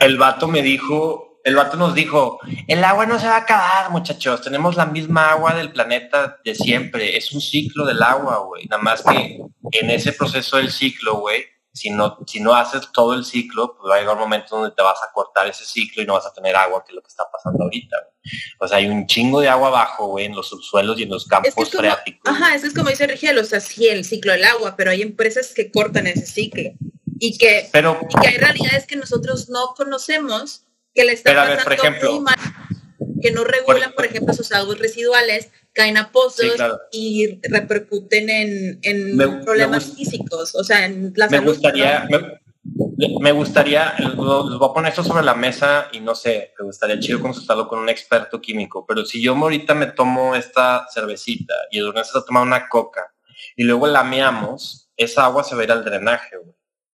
el vato me dijo, el vato nos dijo, el agua no se va a acabar, muchachos, tenemos la misma agua del planeta de siempre, es un ciclo del agua, güey, nada más que en ese proceso del ciclo, güey, si no, si no haces todo el ciclo, pues va a llegar un momento donde te vas a cortar ese ciclo y no vas a tener agua, que es lo que está pasando ahorita. güey. O sea, hay un chingo de agua abajo, güey, en los subsuelos y en los campos Es que es como, freáticos. ajá, eso es como dice Rigel, o sea, sí, el ciclo del agua, pero hay empresas que cortan ese ciclo y que, Pero, y que hay realidades que nosotros no conocemos, que le están Pero, a ver, pasando por ejemplo, que no regulan, por ejemplo, sus aguas residuales, caen a pozos Sí, claro. y repercuten en, en Me- me problemas físicos, o sea, en la me salud, gustaría, ¿no? me, me gustaría, les voy a poner esto sobre la mesa y no sé, me gustaría chido consultarlo con un experto químico, pero si yo ahorita me tomo esta cervecita y Edurne se toma una coca y luego la meamos, esa agua se va a ir al drenaje,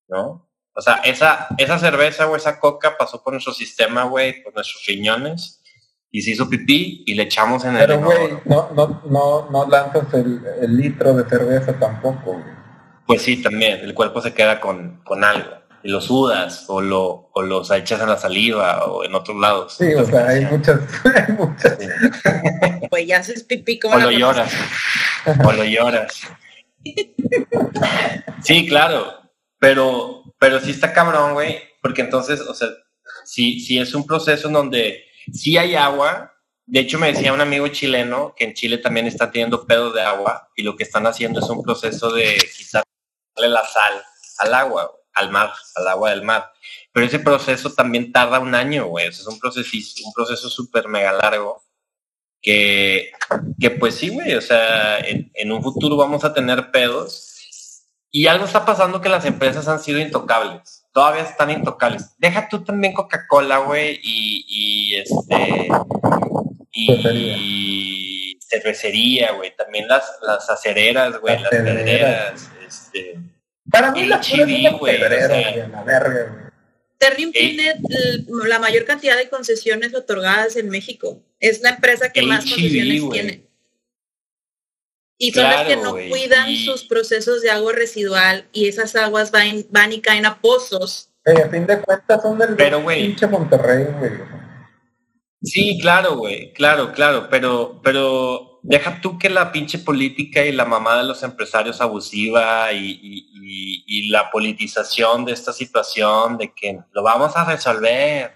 ¿no? O sea, esa, esa cerveza o esa coca pasó por nuestro sistema, güey, por nuestros riñones y se hizo pipí y le echamos en el... Pero, güey, no, no, no, no lanzas el, el litro de cerveza tampoco, güey. Pues sí, también, el cuerpo se queda con, con algo y lo sudas o lo o los echas en la saliva o en otros lados. Sí, o sea, hay muchas, hay muchas. Pues ya haces pipí como o lo lloras. o lo lloras. Sí, claro, pero pero sí está cabrón, güey, porque entonces, o sea, si si es un proceso en donde sí hay agua, de hecho me decía un amigo chileno que en Chile también está teniendo pedo de agua y lo que están haciendo es un proceso de quitarle la sal al agua al mar, al agua del mar. Pero ese proceso también tarda un año, güey. es un proceso, un proceso súper mega largo que, que pues sí, güey, o sea, en, un futuro vamos a tener pedos. Y algo está pasando que las empresas han sido intocables. Todavía están intocables. Deja tú también Coca-Cola, güey, y, y este... Y cervecería, güey. También las, las acereras, güey, las, las este para mí la güey. Verga, Ternium tiene la mayor cantidad de concesiones otorgadas en México. Es la empresa que más concesiones tiene. Y son las que no cuidan sus procesos de agua residual y esas aguas van, van y caen a pozos. a fin de cuentas son del pero, pinche Monterrey, güey. Sí, claro, güey, claro, claro, pero, pero deja tú que la pinche política y la mamá de los empresarios abusiva y, la politización de esta situación de que lo vamos a resolver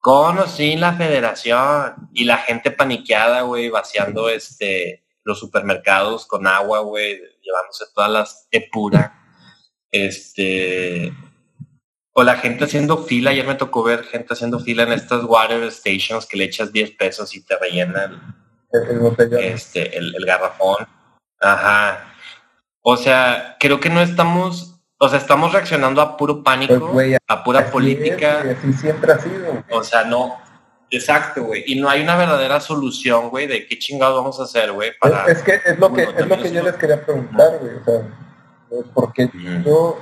con o sin la federación y la gente paniqueada, güey, vaciando este los supermercados con agua, güey, llevándose todas las pura, este o la gente haciendo fila, ayer me tocó ver gente haciendo fila en estas water stations que le echas 10 pesos y te rellena el, este, el, garrafón. Ajá. O sea, creo que no estamos, o sea, estamos reaccionando a puro pánico, pues, a pura política. así siempre ha sido. O sea, no, Exacto, güey. Y no hay una verdadera solución, güey, de qué chingados vamos a hacer, güey. Para... Es, que es lo que es lo que yo les quería preguntar, güey. O sea, porque yo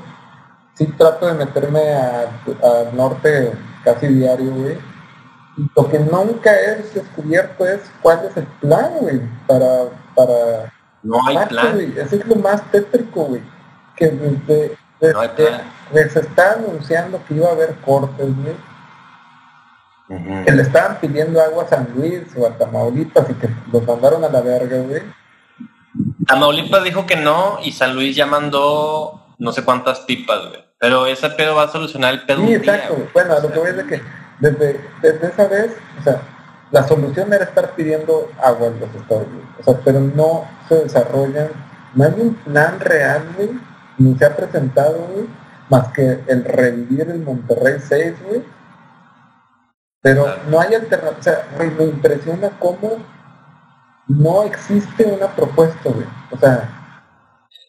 sí trato de meterme al norte casi diario, güey. Y lo que nunca es descubierto es cuál es el plan, güey, para, para... No hay plan. Güey. Eso es lo más tétrico, güey. Que desde, desde se está anunciando que iba a haber cortes, güey. Que le estaban pidiendo agua a San Luis o a Tamaulipas y que los mandaron a la verga, güey. Tamaulipas dijo que no y San Luis ya mandó no sé cuántas pipas, güey. Pero ese pedo va a solucionar el pedo. Sí, exacto. bueno, lo que voy a decir es que desde, desde esa vez, o sea, la solución era estar pidiendo agua en los Estados Unidos. O sea, pero no se desarrollan, no hay un plan real, güey, ni se ha presentado, güey, más que el revivir el Monterrey 6, güey. Pero no hay alternativa, o sea, me impresiona cómo no existe una propuesta, güey. O sea,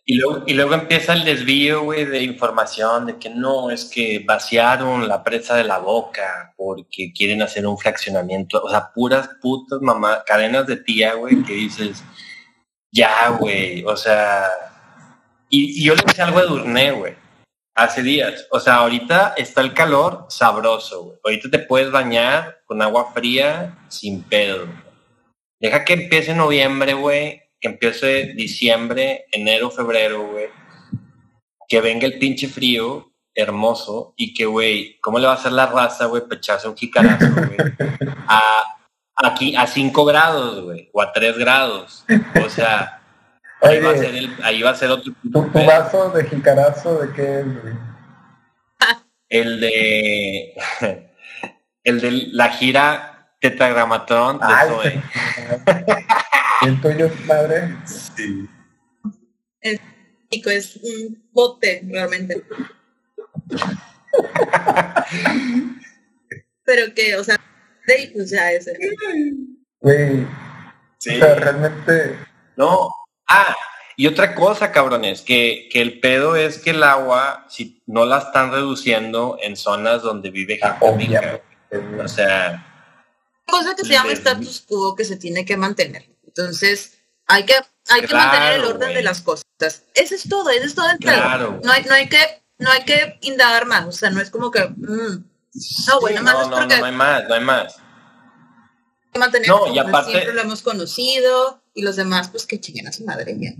y luego, y luego empieza el desvío, güey, de información de que no, es que vaciaron la presa de la boca porque quieren hacer un fraccionamiento. O sea, puras putas mamá, cadenas de tía, güey, que dices, ya, güey, o sea. Y, y yo le dije algo de Durné, güey, hace días. O sea, ahorita está el calor sabroso, güey. Ahorita te puedes bañar con agua fría sin pedo. Deja que empiece noviembre, güey, que empiece diciembre, enero, febrero, güey, que venga el pinche frío hermoso y que, güey, ¿cómo le va a hacer la raza, güey, pecharse un jicarazo, güey? Aquí, a 5 grados, güey, o a 3 grados. O sea, ahí, va, a ser el, ahí va a ser otro... ¿Tu, vaso de jicarazo de qué es, güey? El de... el de la gira tetragramatón de Zoe. ¿El tuyo, padre? Sí. Chico es un bote, realmente. Pero que, o sea, de, o sea, ese. Güey. Sí. O sea, realmente. No. Ah, y otra cosa, cabrones, que, que el pedo es que el agua, si no la están reduciendo en zonas donde vive Ah, gente. O sea, cosa que se llama status quo que se tiene que mantener. Entonces, hay que, hay que Claro, mantener el orden güey. de las cosas. Eso es todo, eso es todo el pedo. Claro. No hay, no hay que, no hay que indagar más. O sea, no es como que, mm, no, bueno, sí, más no, es no, porque no, no hay más, no hay más. hay que mantener No, como y aparte- siempre lo hemos conocido y los demás, pues que chinguen a su madre ya.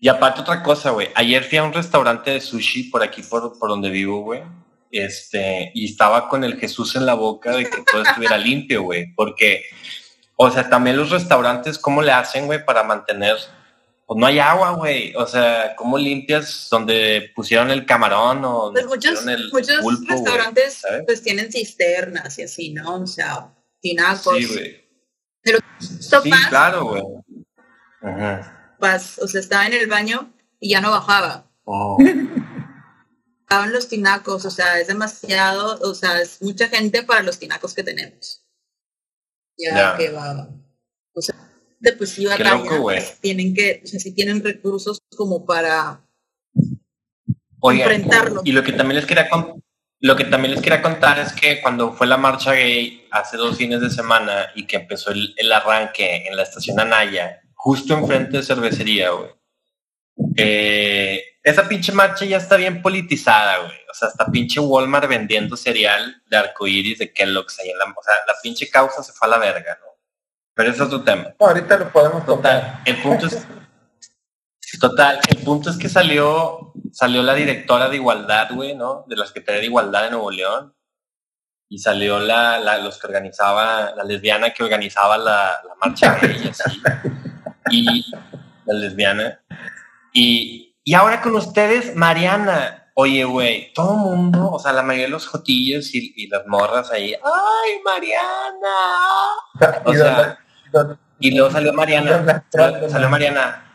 Y aparte otra cosa, güey. Ayer fui a un restaurante de sushi por aquí, por, por donde vivo, güey. Este, y estaba con el Jesús en la boca de que todo estuviera limpio, güey. Porque, o sea, también los restaurantes, ¿cómo le hacen, güey, para mantener? Pues no hay agua, güey. O sea, ¿cómo limpias donde pusieron el camarón o Pues muchos, el muchos pulpo, restaurantes pues tienen cisternas y así, ¿no? O sea, tinacos. Sí, güey. Esto Sí, claro, güey. Ajá. o sea, estaba en el baño y ya no bajaba. Oh. Estaban los tinacos, o sea, es demasiado, o sea, es mucha gente para los tinacos que tenemos. Ya, que va. O sea, de pues Qué loco, güey. pues, tienen que, o sea, si tienen recursos como para enfrentarlo. Y lo que también les quería con- lo que también les quería contar es que cuando fue la marcha gay hace dos fines de semana y que empezó el, el arranque en la estación Anaya, justo enfrente de cervecería, güey. eh, esa pinche marcha ya está bien politizada, güey. O sea, hasta pinche Walmart vendiendo cereal de arcoíris de Kellogg's ahí en la. O sea, la pinche causa se fue a la verga, ¿no? Pero ese es otro tema. No, ahorita lo podemos tocar. Total, el punto es total, el punto es que salió salió la directora de igualdad, güey, ¿no? De la Secretaría de Igualdad de Nuevo León y salió la, la los que organizaba la lesbiana que organizaba la, la marcha y así y la lesbiana y y ahora con ustedes Mariana oye güey todo el mundo o sea la mayoría de los jotillos y, y las morras ahí ay Mariana O sea, y luego salió Mariana. Salió Mariana.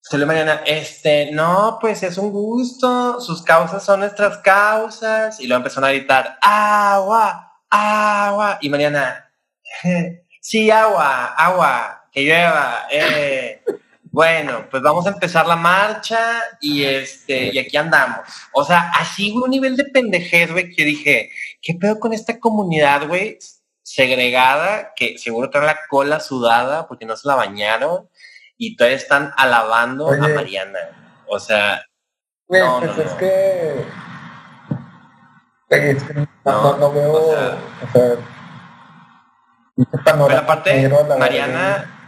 Salió Mariana. Este, no, pues es un gusto. Sus causas son nuestras causas. Y luego empezaron a gritar, agua, agua. Y Mariana, sí, agua, agua, que llueva. Eh. Bueno, pues vamos a empezar la marcha y este, y aquí andamos. O sea, así, güey, un nivel de pendejez, güey, que yo dije, ¿qué pedo con esta comunidad, güey? segregada, que seguro traen la cola sudada porque no se la bañaron y todavía están alabando a. Mariana. O sea, Güey, No, pues no, es no. que... Es que no, No, veo... o sea- O sea... este pero aparte, Mariana,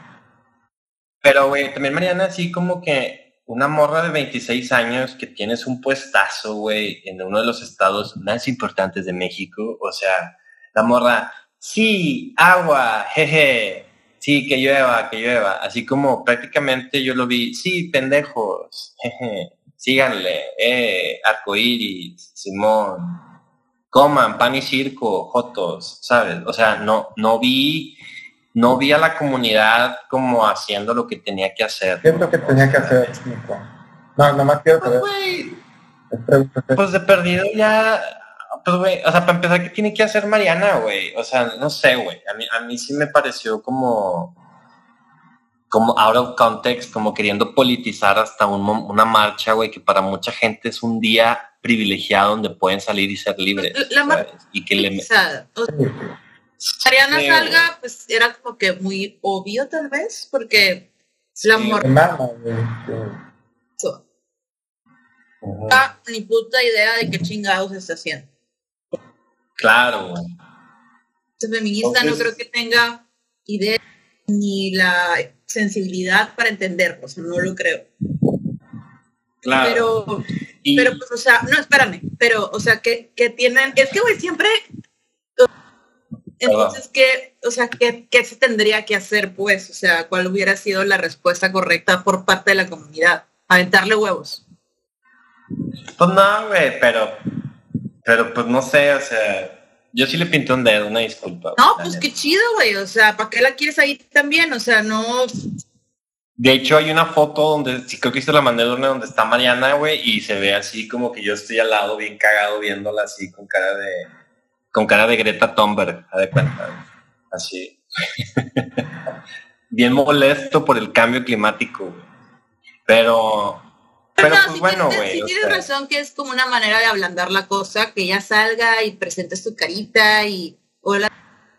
pero güey, también Mariana así como que una morra de 26 años que tienes un puestazo, güey, en uno de los estados más importantes de México, o sea, la morra, sí, agua, jeje, sí, que llueva, que llueva, así como prácticamente yo lo vi, sí, pendejos, jeje, síganle, eh, arcoíris, Simón, coman pan y circo, jotos, ¿sabes? O sea, no, no vi, no vi a la comunidad como haciendo lo que tenía que hacer. ¿Qué es lo que tenía que hacer? No, nomás quiero Pues, saber. güey, es pregunta, es- pues de perdido ya, pues güey, o sea, para empezar, ¿qué tiene que hacer Mariana, güey? O sea, no sé, güey, a mí, a mí sí me pareció como, como out of context, como queriendo politizar hasta un mo- una marcha, güey, que para mucha gente es un día privilegiado donde pueden salir y ser libres, La mar- ¿sabes? Y que le... O sea, Sí, Salga, pues era como que muy obvio tal vez, porque la Sí, morra mama, güey. sí. Ujú. ni puta idea de qué chingados está haciendo. Claro, güey. Entonces, feminista no creo que tenga idea ni la sensibilidad para entenderlo, o sea, no lo creo. Claro. Pero, Y- pero pues, o sea, no, espérame, pero, o sea, que, que tienen, es que, güey, siempre, entonces, ¿qué, o sea, ¿qué, qué se tendría que hacer, pues? O sea, ¿cuál hubiera sido la respuesta correcta por parte de la comunidad? Aventarle huevos. Pues no, güey, pero, pero pues no sé, o sea, yo sí le pinté un dedo, una disculpa. No, pues neta. qué chido, güey, o sea, ¿para qué la quieres ahí también? O sea, no, De hecho, hay una foto donde, sí creo que se la mandé donde está Mariana, güey, y se ve así como que yo estoy al lado, bien cagado, viéndola así con cara de, con cara de Greta Thunberg, a de cuenta, güey. así. bien molesto por el cambio climático. Pero, pero no, pues bueno, güey. sí tienes sea, razón que es como una manera de ablandar la cosa, que ya salga y presentes tu carita y hola.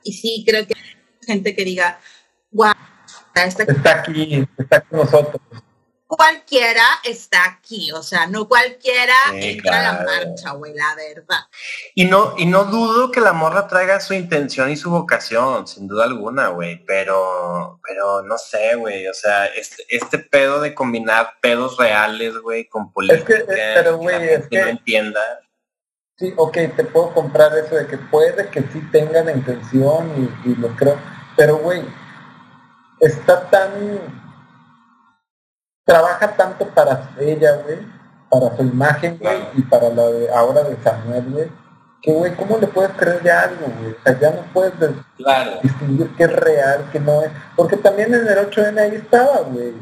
Y sí, creo que hay gente que diga, wow, esta Está aquí, está con nosotros. Cualquiera está aquí, o sea, no cualquiera Sí, entra a la marcha, güey, la verdad. Y no, y no dudo que la morra traiga su intención y su vocación, sin duda alguna, güey. Pero, pero no sé, güey. O sea, este, este pedo de combinar pedos reales, güey, con política. pero, que la güey, es gente no que- entienda. Sí, ok, te puedo comprar eso de que puede que sí tenga la intención y, y lo creo, pero güey, está tan... Trabaja tanto para ella, güey, para su imagen, güey, Claro. y para la de ahora de Samuel, güey, que, güey, ¿cómo le puedes creer ya algo, güey? O sea, ya no puedes Claro. distinguir qué es real, qué no es, porque también en el 8N ahí estaba, güey.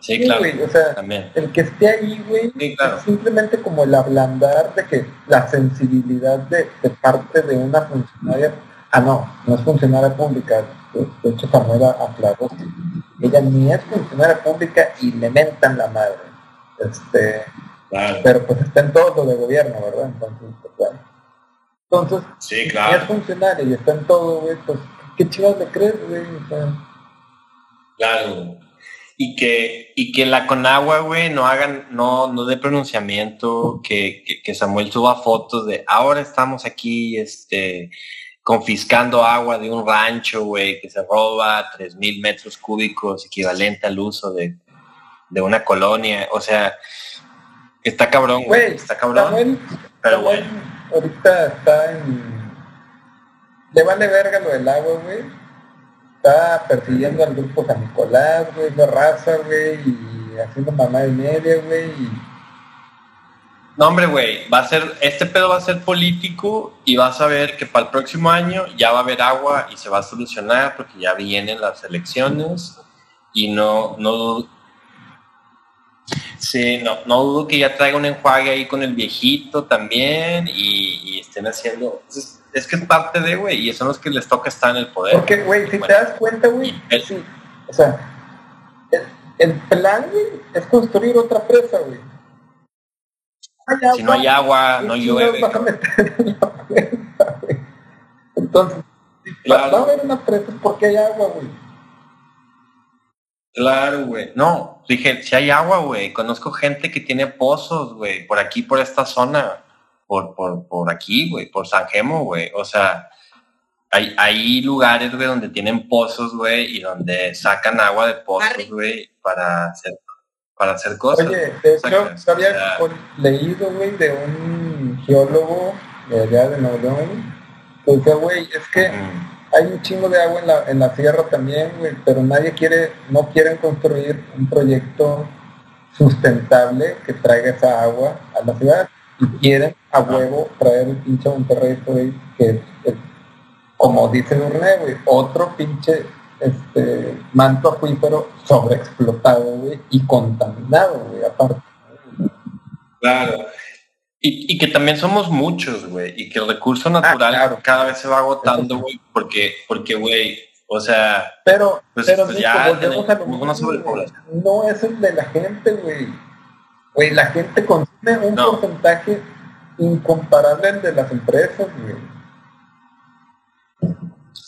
Sí, claro. o sea, También. el que esté ahí, güey, Sí, claro. es simplemente como el ablandar de que la sensibilidad de, de parte de una funcionaria, ah no, no es funcionaria pública, de, hecho Samuela aclaró ella ni es funcionaria pública y le mentan la madre. Este, Claro. pero pues está en todo lo de gobierno, ¿verdad? Entonces, pues, bueno. Entonces, Sí, si es funcionaria y está en todo, güey, pues, ¿qué chivas le crees, güey? O sea, Claro. Y que, y que la Conagua, güey, no hagan, no, no dé pronunciamiento, que, que, que Samuel suba fotos de ahora estamos aquí, este, confiscando agua de un rancho, güey, que se roba tres mil metros cúbicos, equivalente al uso de, de una colonia. O sea, está cabrón, güey, está cabrón. Samuel, pero bueno. ahorita está en... Le vale verga lo del agua, güey. Está persiguiendo al grupo San Nicolás, güey, de raza, güey, y haciendo mamá y media, güey, y... No, hombre, güey, va a ser, este pedo va a ser político y vas a ver que para el próximo año ya va a haber agua y se va a solucionar porque ya vienen las elecciones y no, no dudo, sí, no, no dudo que ya traiga un enjuague ahí con el viejito también y, y estén haciendo, es, es que es parte de, güey, y son los que les toca estar en el poder. Porque, güey, si Bueno, te das cuenta, güey, sí, o sea, el, el plan, güey, es construir otra presa, güey. Hay si no hay agua, ¿qué no llueve. vas a cabrón. meter en la presa, güey? Entonces, Claro. va a haber una presa porque hay agua, güey. Claro, güey. No, dije, si hay agua, güey. Conozco gente que tiene pozos, güey, por aquí, por esta zona, por, por, por aquí, güey, por San Gemo, güey. O sea, hay, hay lugares, güey, donde tienen pozos, güey, y donde sacan agua de pozos, güey, para hacer, para hacer cosas. Oye, de hecho, yo había leído, güey, de un geólogo de allá de Nuevo León, que decía, güey, es que mm, hay un chingo de agua en la, en la sierra también, güey, pero nadie quiere, no quieren construir un proyecto sustentable que traiga esa agua a la ciudad. Y quieren a huevo traer el pinche Monterrey, güey, que es, es, como dice Durné, güey, otro pinche este manto acuífero sobreexplotado, y contaminado, güey, aparte. Claro. Y, y que también somos muchos, güey, y que el recurso natural claro. cada vez se va agotando, güey, porque, porque, güey, o sea, Pero, Pues, pero pues, Nico, ya volvemos a lo tenemos una mismo, güey. sobrepoblación. No es el de la gente, güey. Güey, la gente consume un No. porcentaje incomparable al de las empresas, güey.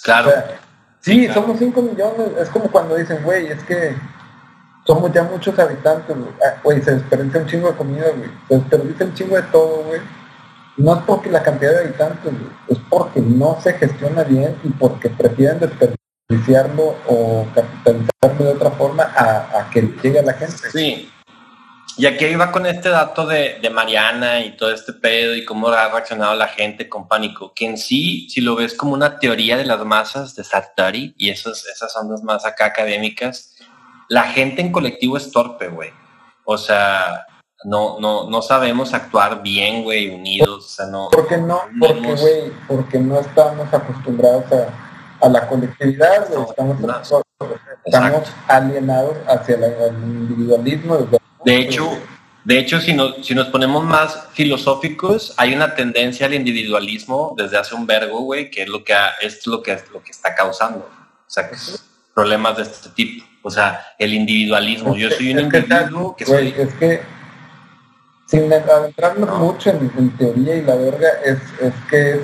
claro. O sea, sí, somos 5 millones. Es como cuando dicen, güey, es que somos ya muchos habitantes, güey. Ah, Güey, se desperdicia un chingo de comida, güey. Se desperdicia un chingo de todo, güey. No es porque la cantidad de habitantes, güey. Es porque no se gestiona bien y porque prefieren desperdiciarlo o capitalizarlo de otra forma a, a que llegue a la gente. Sí. Y aquí iba con este dato de, de Mariana y todo este pedo y cómo ha reaccionado la gente con pánico, que en sí, si lo ves como una teoría de las masas de Sartori, y esas, esas ondas más acá académicas, la gente en colectivo es torpe, güey. O sea, no, no, no sabemos actuar bien, güey, unidos, o sea, no... Porque no, porque Vemos- güey, porque no estamos acostumbrados a, a la colectividad, güey. Estamos Estamos, alienados hacia la- el individualismo. desde- De hecho, de hecho, si nos, si nos ponemos más filosóficos, hay una tendencia al individualismo desde hace un vergo, güey, que es lo que ha- es lo que es lo que está causando. O sea, que es problemas de este tipo. O sea, el individualismo. Yo soy un que individuo que soy... es que sin adentrarnos mucho en, en teoría y la verga, es, es que es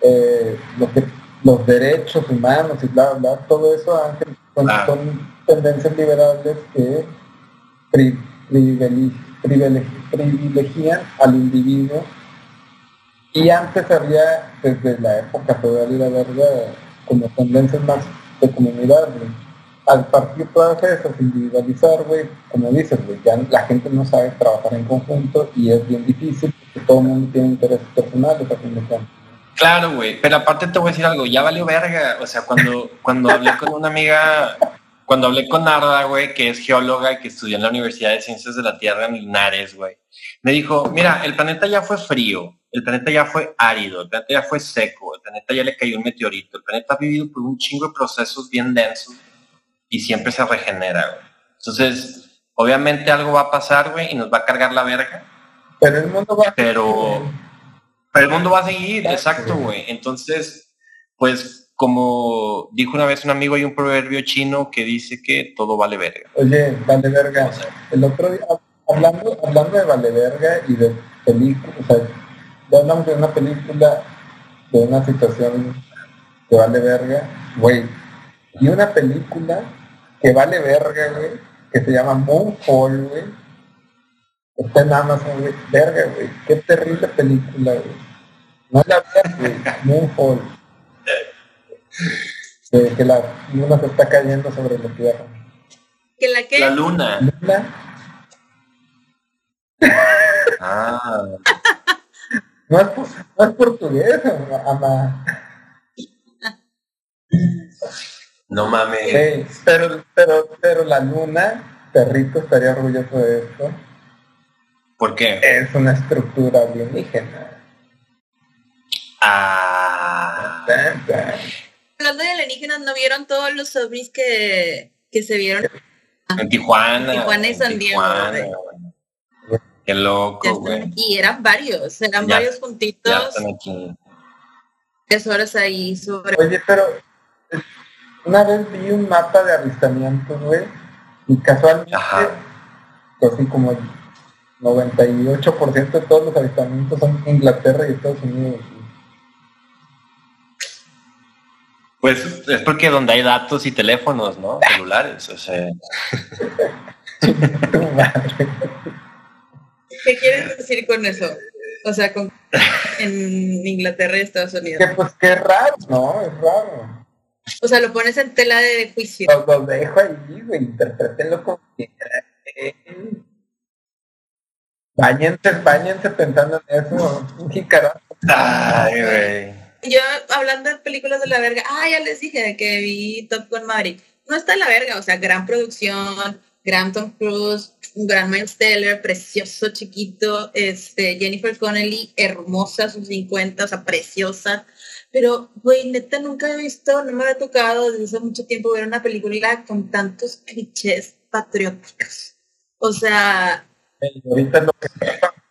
eh, lo que los derechos humanos y bla, bla, todo eso Ángel, son, Ah. son tendencias liberales que pri- privile- privile- privilegian al individuo y antes había desde la época feudal y la verga como tendencias más de comunidad al partir todas esas individualizar güey como dices güey ya la gente no sabe trabajar en conjunto y es bien difícil porque todo el mundo tiene intereses personales a fin de cuentas Claro, güey, pero aparte te voy a decir algo, ya valió verga. O sea, cuando, cuando hablé con una amiga, cuando hablé con Narda, güey, que es geóloga y que estudió en la Universidad de Ciencias de la Tierra en Linares, güey, me dijo, mira, el planeta ya fue frío, el planeta ya fue árido, el planeta ya fue seco, el planeta ya le cayó un meteorito, el planeta ha vivido por un chingo de procesos bien densos y siempre se regenera, güey. Entonces, obviamente algo va a pasar, güey, y nos va a cargar la verga. pero el mundo va Pero, pero el mundo va a seguir, exacto, güey. Entonces, pues, como dijo una vez un amigo, hay un proverbio chino que dice que todo vale verga. Oye, vale verga. O sea, El otro día, hablando, hablando de vale verga y de películas, o sea, ya hablamos de una película, de una situación que vale verga, güey. Y una película que vale verga, güey, que se llama Moonfall, güey. Está en Amazon, güey. Verga, güey. Qué terrible película, güey. No la veas, güey. Moonfall. Que la luna se está cayendo sobre la tierra. Que la que la luna. Luna Ah, No es, por- no es portugués, ama. ama. no mames. Sí, pero, pero, pero la luna, perrito estaría orgulloso de esto, ¿Por qué? es una estructura alienígena. Ah, Tan, tan. Hablando de alienígenas, ¿no vieron todos los ovnis que, que se vieron? en Tijuana. Tijuana y San Diego. Qué loco, güey. aquí, eran varios, eran Ya- varios Ya juntitos, están aquí. tres horas ahí sobre... Oye, pero eh, una vez vi un mapa de avistamientos, güey, y casualmente, Ajá. así como el 98% de todos los avistamientos son Inglaterra y Estados Unidos. Pues es porque donde hay datos y teléfonos, ¿no? Celulares, o sea. Tu madre. ¿Qué quieres decir con eso? O sea, con, en Inglaterra y Estados Unidos. Que pues qué raro, ¿no? Es raro. O sea, lo pones en tela de juicio. Los, los dejo ahí, güey, interpretenlo como quieran. Báñense, báñense pensando en eso. Carajo. Ay, güey. Yo, hablando de películas de la verga, ah, ya les dije que vi Top Gun Maverick. No está en la verga, o sea, gran producción, gran Tom Cruise, un gran Miles Teller, precioso, chiquito, este, Jennifer Connelly, hermosa, sus 50, o sea, preciosa. Pero, güey, neta, nunca he visto, no me había tocado desde hace mucho tiempo ver una película con tantos clichés patrióticos. O sea,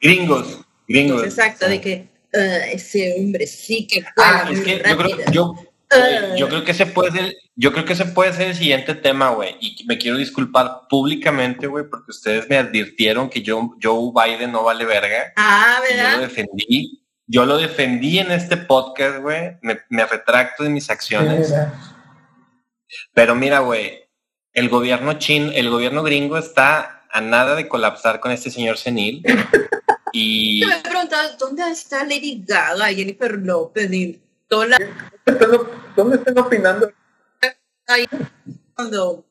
Gringos, gringos. exacto, de que "Ah, ese hombre sí que Ah, juega es muy que yo creo, rápido". yo, güey, yo creo que ese puede ser, yo creo que ese puede ser el siguiente tema, güey. Y me quiero disculpar públicamente, güey, porque ustedes me advirtieron que yo, Joe Biden no vale verga. Ah, Y yo lo ¿verdad? defendí. Yo lo defendí en este podcast, güey. Me, me retracto de mis acciones. Pero mira, güey, el gobierno chin, el gobierno gringo está a nada de colapsar con este señor senil. Y Yo me he preguntado, ¿dónde está Lady Gaga, Jennifer López y toda la ¿Están ¿Dónde están opinando? ahí cuando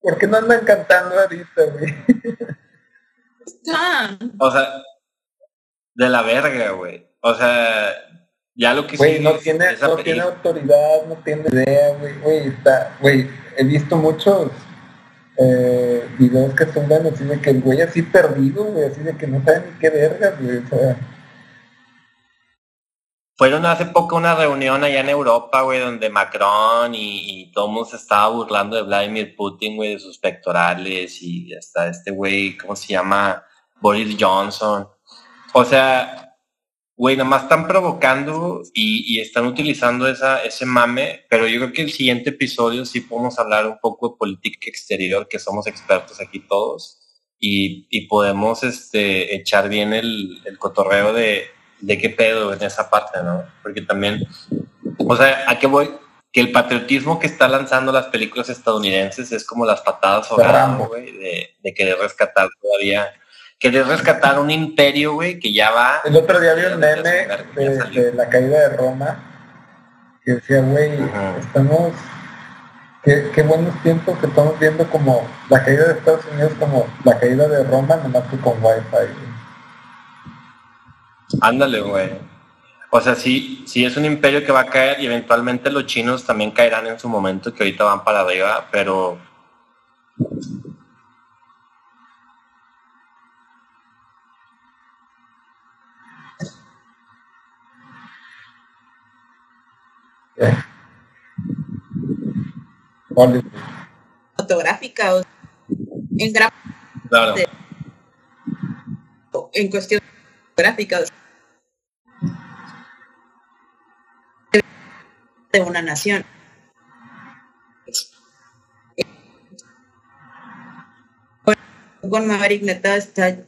¿Por qué no andan cantando ahorita, güey? está? O sea, de la verga, güey. O sea, ya lo que Güey, no tiene, no tiene autoridad, no tiene idea, güey. Güey, está, güey, he visto muchos eh, videos que suben así de que el güey así perdido, güey, así de que no sabe ni qué verga. O sea, Fueron hace poco una reunión allá en Europa, güey, donde Macron y, y todo el mundo se estaba burlando de Vladimir Putin, güey, de sus pectorales y hasta este güey, ¿cómo se llama? Boris Johnson. O sea, güey, nada más están provocando y, y, están utilizando esa, ese mame, pero yo creo que el siguiente episodio sí podemos hablar un poco de política exterior, que somos expertos aquí todos, y, y podemos este, echar bien el, el cotorreo de, de qué pedo en esa parte, ¿no? Porque también, o sea, ¿a qué voy? Que el patriotismo que está lanzando las películas estadounidenses es como las patadas güey, de, de querer rescatar todavía querer rescatar un imperio, güey, que ya va... El otro día vi un meme de, la caída de Roma, que decía, güey, estamos... Qué, qué, buenos tiempos que estamos viendo como la caída de Estados Unidos como la caída de Roma, nomás que con Wi-Fi. Ándale, güey. O sea, sí, sí es un imperio que va a caer y eventualmente los chinos también caerán en su momento, que ahorita van para arriba, pero fotográfica en gran en cuestión gráfica de una nación. Con Maverick neta está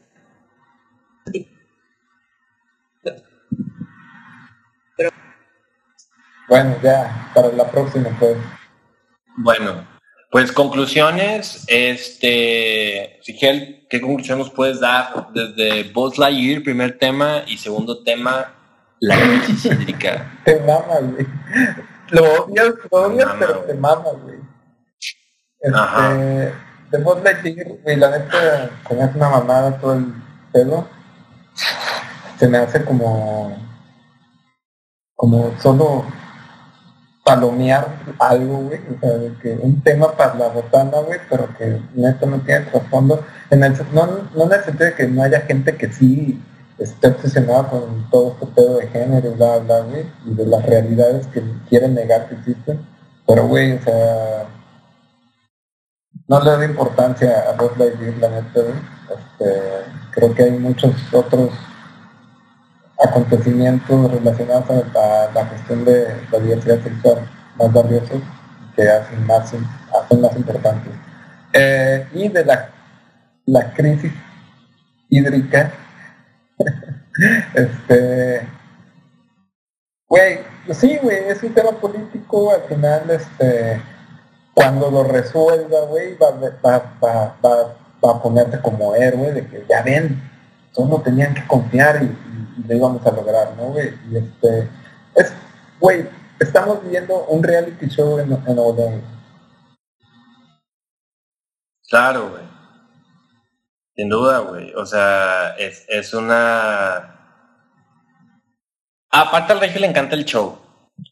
Bueno, ya, para la próxima, pues. Bueno, pues conclusiones, este, Sigel, ¿qué conclusión nos puedes dar desde Buzz Lightyear, primer tema, y segundo tema, la crisis hídrica? Te mamas, güey. Lo odias, lo odias, pero te mamas, güey. Este, de Buzz Lightyear, güey, la neta, como es una mamada todo el pelo, se me hace como, como solo palomear algo, güey, o sea, que un tema para la botana, güey, pero que neto no tiene trasfondo, en el, no, no en el sentido de que no haya gente que sí esté obsesionada con todo este pedo de género bla, bla, güey, y de las realidades que quieren negar que existen, pero, güey, o sea, no le da importancia a Buzz Lightyear, la neta, güey, este, creo que hay muchos otros acontecimientos relacionados a la, cuestión de la diversidad sexual más valiosos que hacen más, hacen más importantes. Eh, y de la, la crisis hídrica, este, güey, sí, güey, es un tema político, al final, este, cuando lo resuelva, güey, va, va, va, va, a ponerte como héroe de que ya ven, solo tenían que confiar y y lo íbamos a lograr, ¿no, güey? Y este, es, güey, estamos viendo un reality show en, en Nuevo Claro, güey. Sin duda, güey. O sea, es, es una... Aparte al Regio le encanta el show.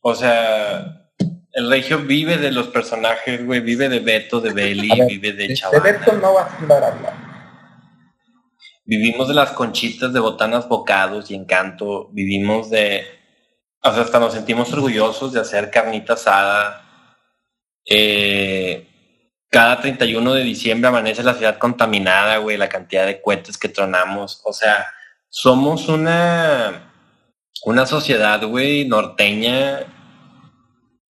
O sea, el Regio vive de los personajes, güey. Vive de Beto, de Belly, vive de Chaval. De Beto no va a hablar. Vivimos de las conchitas de botanas, bocados y encanto. Vivimos de... O sea, hasta nos sentimos orgullosos de hacer carnita asada. Eh, cada 31 de diciembre amanece la ciudad contaminada, güey, la cantidad de cohetes que tronamos. O sea, somos una, una sociedad, güey, norteña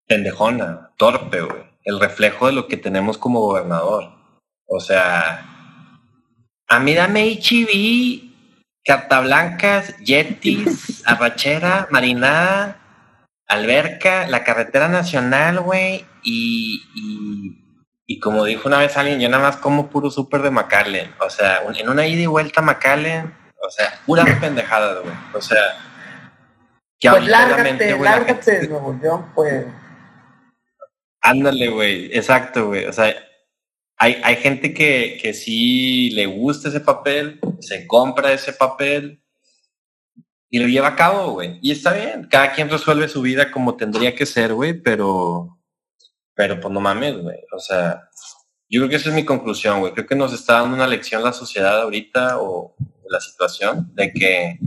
pendejona, torpe, güey. El reflejo de lo que tenemos como gobernador. O sea, a mí dame HB, carta blancas, yetis, arrachera, marinada, alberca, la carretera nacional, güey, y, y, como dijo una vez alguien, yo nada más como puro súper de McAllen. O sea, en una ida y vuelta a McAllen, o sea, pura pendejada, güey. O sea, que pues lárgate, lárgate de Nuevo León, pues. Ándale, güey, exacto, güey. O sea, hay, hay gente que, que sí le gusta ese papel, se compra ese papel y lo lleva a cabo, güey. Y está bien, cada quien resuelve su vida como tendría que ser, güey, pero, pero pues no mames, güey. O sea, yo creo que esa es mi conclusión, güey. Creo que nos está dando una lección la sociedad ahorita o la situación de que,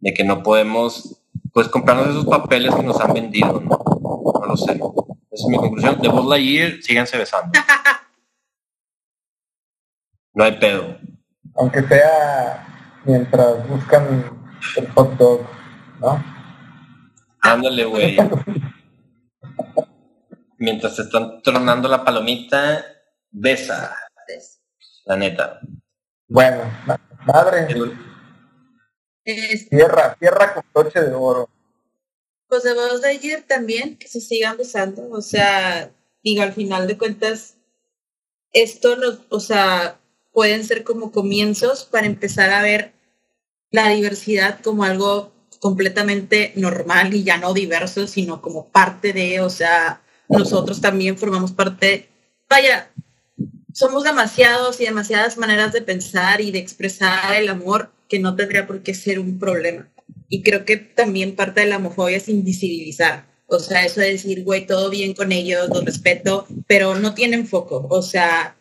de que no podemos, pues, comprarnos esos papeles que nos han vendido, ¿no? No lo sé. Esa es mi conclusión. De Buzz Lightyear, síganse besando. No hay pedo. Aunque sea mientras buscan el hot dog ¿no? Ándale, güey. Mientras te están tronando la palomita, besa. La neta. Bueno, ma- madre, Es, tierra, tierra con broche de oro. pues de Buzz Lightyear también, que se sigan besando. O sea, digo, al final de cuentas, esto nos, o sea, pueden ser como comienzos para empezar a ver la diversidad como algo completamente normal y ya no diverso, sino como parte de, o sea, nosotros también formamos parte, vaya, somos demasiados y demasiadas maneras de pensar y de expresar el amor que no tendría por qué ser un problema. Y creo que también parte de la homofobia es invisibilizar. O sea, eso de decir, güey, todo bien con ellos, los respeto, pero no tienen foco. O sea,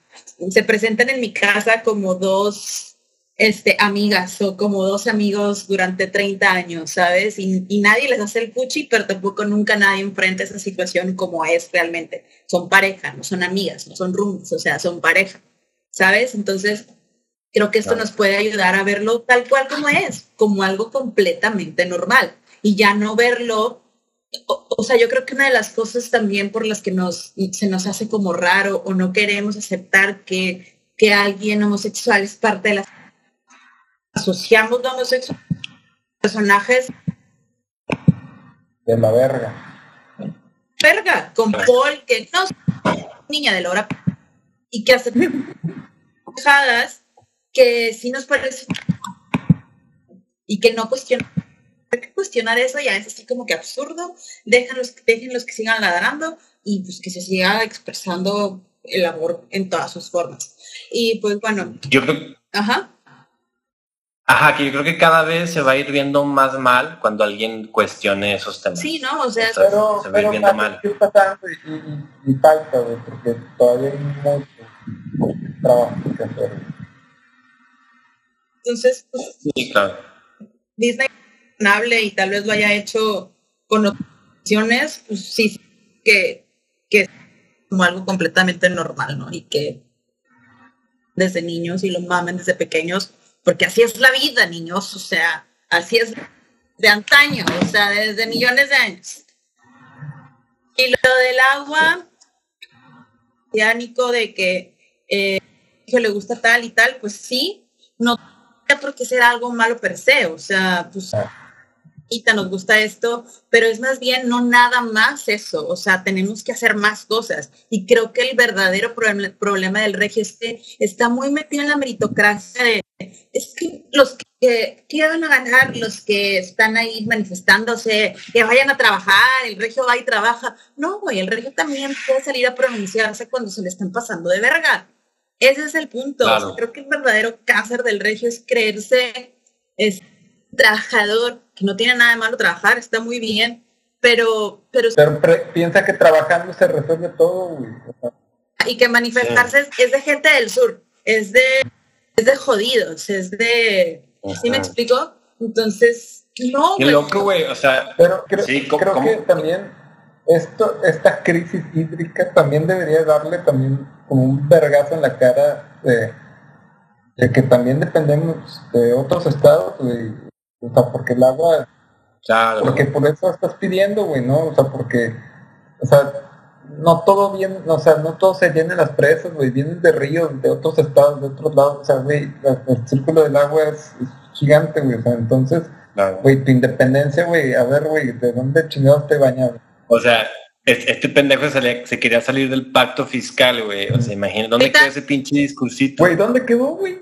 se presentan en mi casa como dos este, amigas o como dos amigos durante 30 años, ¿sabes? Y, y nadie les hace el puchi, pero tampoco nunca nadie enfrenta esa situación como es realmente. Son pareja, no son amigas, no son roomies, o sea, son pareja, ¿sabes? Entonces, creo que esto nos puede ayudar a verlo tal cual como es, como algo completamente normal y ya no verlo. O, o sea, yo creo que una de las cosas también por las que nos, se nos hace como raro o no queremos aceptar que, que alguien homosexual es parte de la... Asociamos la homosexual personajes De la verga. verga con Paul que no es niña de la hora y que hace que sí nos parece y que no cuestiona hay que cuestionar eso ya es así como que absurdo déjenlos déjenlos que sigan ladrando y pues que se siga expresando el amor en todas sus formas y pues bueno Yo creo, ajá ajá, que yo creo que cada vez se va a ir viendo más mal cuando alguien cuestione esos temas. sí no o sea O sea, Pero, se va a ir viendo mal. y, y, y porque todavía hay mucho, trabajo que hacer. entonces pues, Sí, claro. Disney y tal vez lo haya hecho con opciones, pues sí, que, que es como algo completamente normal, ¿no? Y que desde niños y lo mamen desde pequeños, porque así es la vida, niños, o sea, así es de antaño, o sea, desde millones de años. Y lo del agua, ya de que eh, que le gusta tal y tal, pues sí, no tiene por qué ser algo malo per se, o sea, pues ahorita nos gusta esto, pero es más bien no nada más eso, o sea, tenemos que hacer más cosas. Y creo que el verdadero problem- problema del regio es que está muy metido en la meritocracia de, es que los que, que van a ganar, los que están ahí manifestándose, que vayan a trabajar, el regio va y trabaja. No, güey, el regio también puede salir a pronunciarse cuando se le están pasando de verga. Ese es el punto. O sea, Claro. creo que el verdadero cáncer del regio es creerse es trabajador, que no tiene nada de malo trabajar, está muy bien, pero, pero Pero pre- piensa que trabajando se resuelve todo, y que manifestarse es, es de gente del sur, es de, es de jodidos, es de, ¿sí me Ajá. explico? Entonces, no, Qué loco, güey. O sea, Pero creo, Sí, ¿cómo- creo cómo? que también esto, esta crisis hídrica también debería darle también como un vergazo en la cara de, de que también dependemos de otros estados. O sea, porque el agua, claro. porque por eso estás pidiendo, güey, ¿no? O sea, porque, o sea, no todo bien, o sea, no todo se llena en las presas, güey, vienen de ríos, de otros estados, de otros lados, o sea, güey, el círculo del agua es, es gigante, güey, o sea, entonces, claro. güey, tu independencia, güey, a ver, güey, ¿de dónde chingados te bañas? O sea, es- este pendejo se, se quería salir del pacto fiscal, güey. O sea, imagina, ¿dónde quedó ese pinche discursito? Güey, ¿dónde quedó, güey?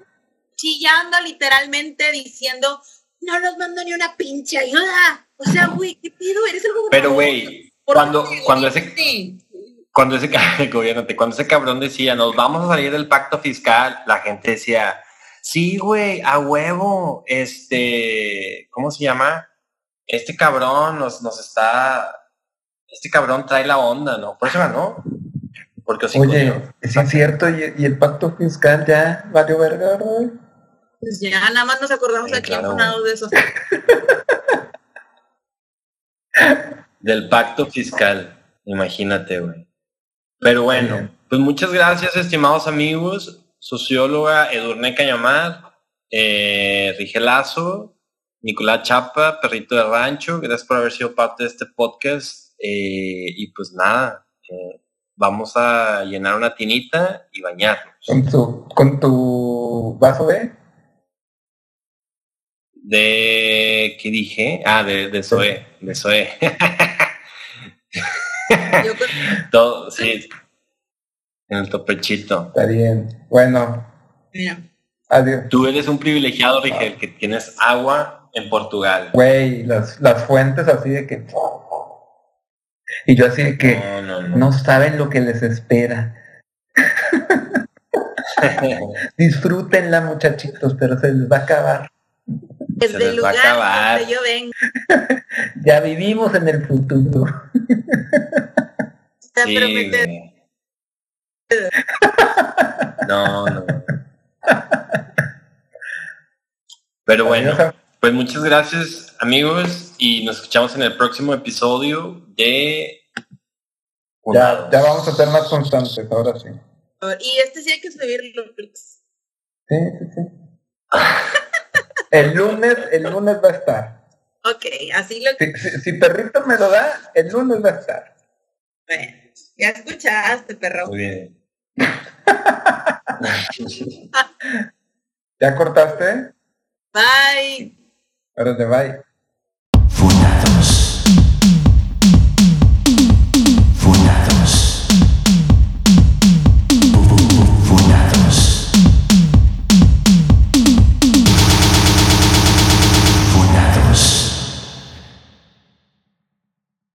chillando literalmente diciendo, no nos mando ni una pinche ayuda. O sea, güey, ¿qué pido? Eres el gobernador. Pero, güey, ¿Por cuando, cuando ese Sí. cuando ese cuando ese cabrón decía, nos vamos a salir del pacto fiscal, la gente decía, sí, güey, a huevo, este, ¿cómo se llama? Este cabrón nos, nos está, este cabrón trae la onda, ¿no? Por eso ganó. Porque Oye, sí es cierto, y, y el pacto fiscal ya valió verga, güey. Pues ya nada más nos acordamos Sí, aquí claro, enfonados de eso. Del pacto fiscal, imagínate, güey. Pero bueno, pues muchas gracias, estimados amigos. Socióloga Edurne Cañamar, eh, Rigelazo, Nicolás Chapa, perrito de rancho, gracias por haber sido parte de este podcast. Eh, y pues nada, eh, vamos a llenar una tinita y bañarnos. Con tu, con tu vaso de... De, ¿qué dije? Ah, de, de Zoe, de Zoe. Yo con- Todo, sí. En el topechito. Está bien. Bueno, Mira, adiós. Tú eres un privilegiado, Rigel, que tienes agua en Portugal. Güey, las, las fuentes así de que... Y yo así de que No, no, no. no saben lo que les espera. Disfrútenla muchachitos, pero se les va a acabar. Desde les el va a lugar acabar. donde yo vengo, Ya vivimos en el futuro. está Sí, prometedor. No, no. Pero bueno, pues muchas gracias amigos y nos escuchamos en el próximo episodio de Ya, ya vamos a ser más constantes, ahora sí. Y este sí hay que subirlo. Sí, sí, sí. El lunes, el lunes va a estar. Ok, así lo Si, si, si perrito me lo da, el lunes va a estar. bueno, ya escuchaste, perro. Muy bien. ¿Ya cortaste? Bye. Ahora te bye.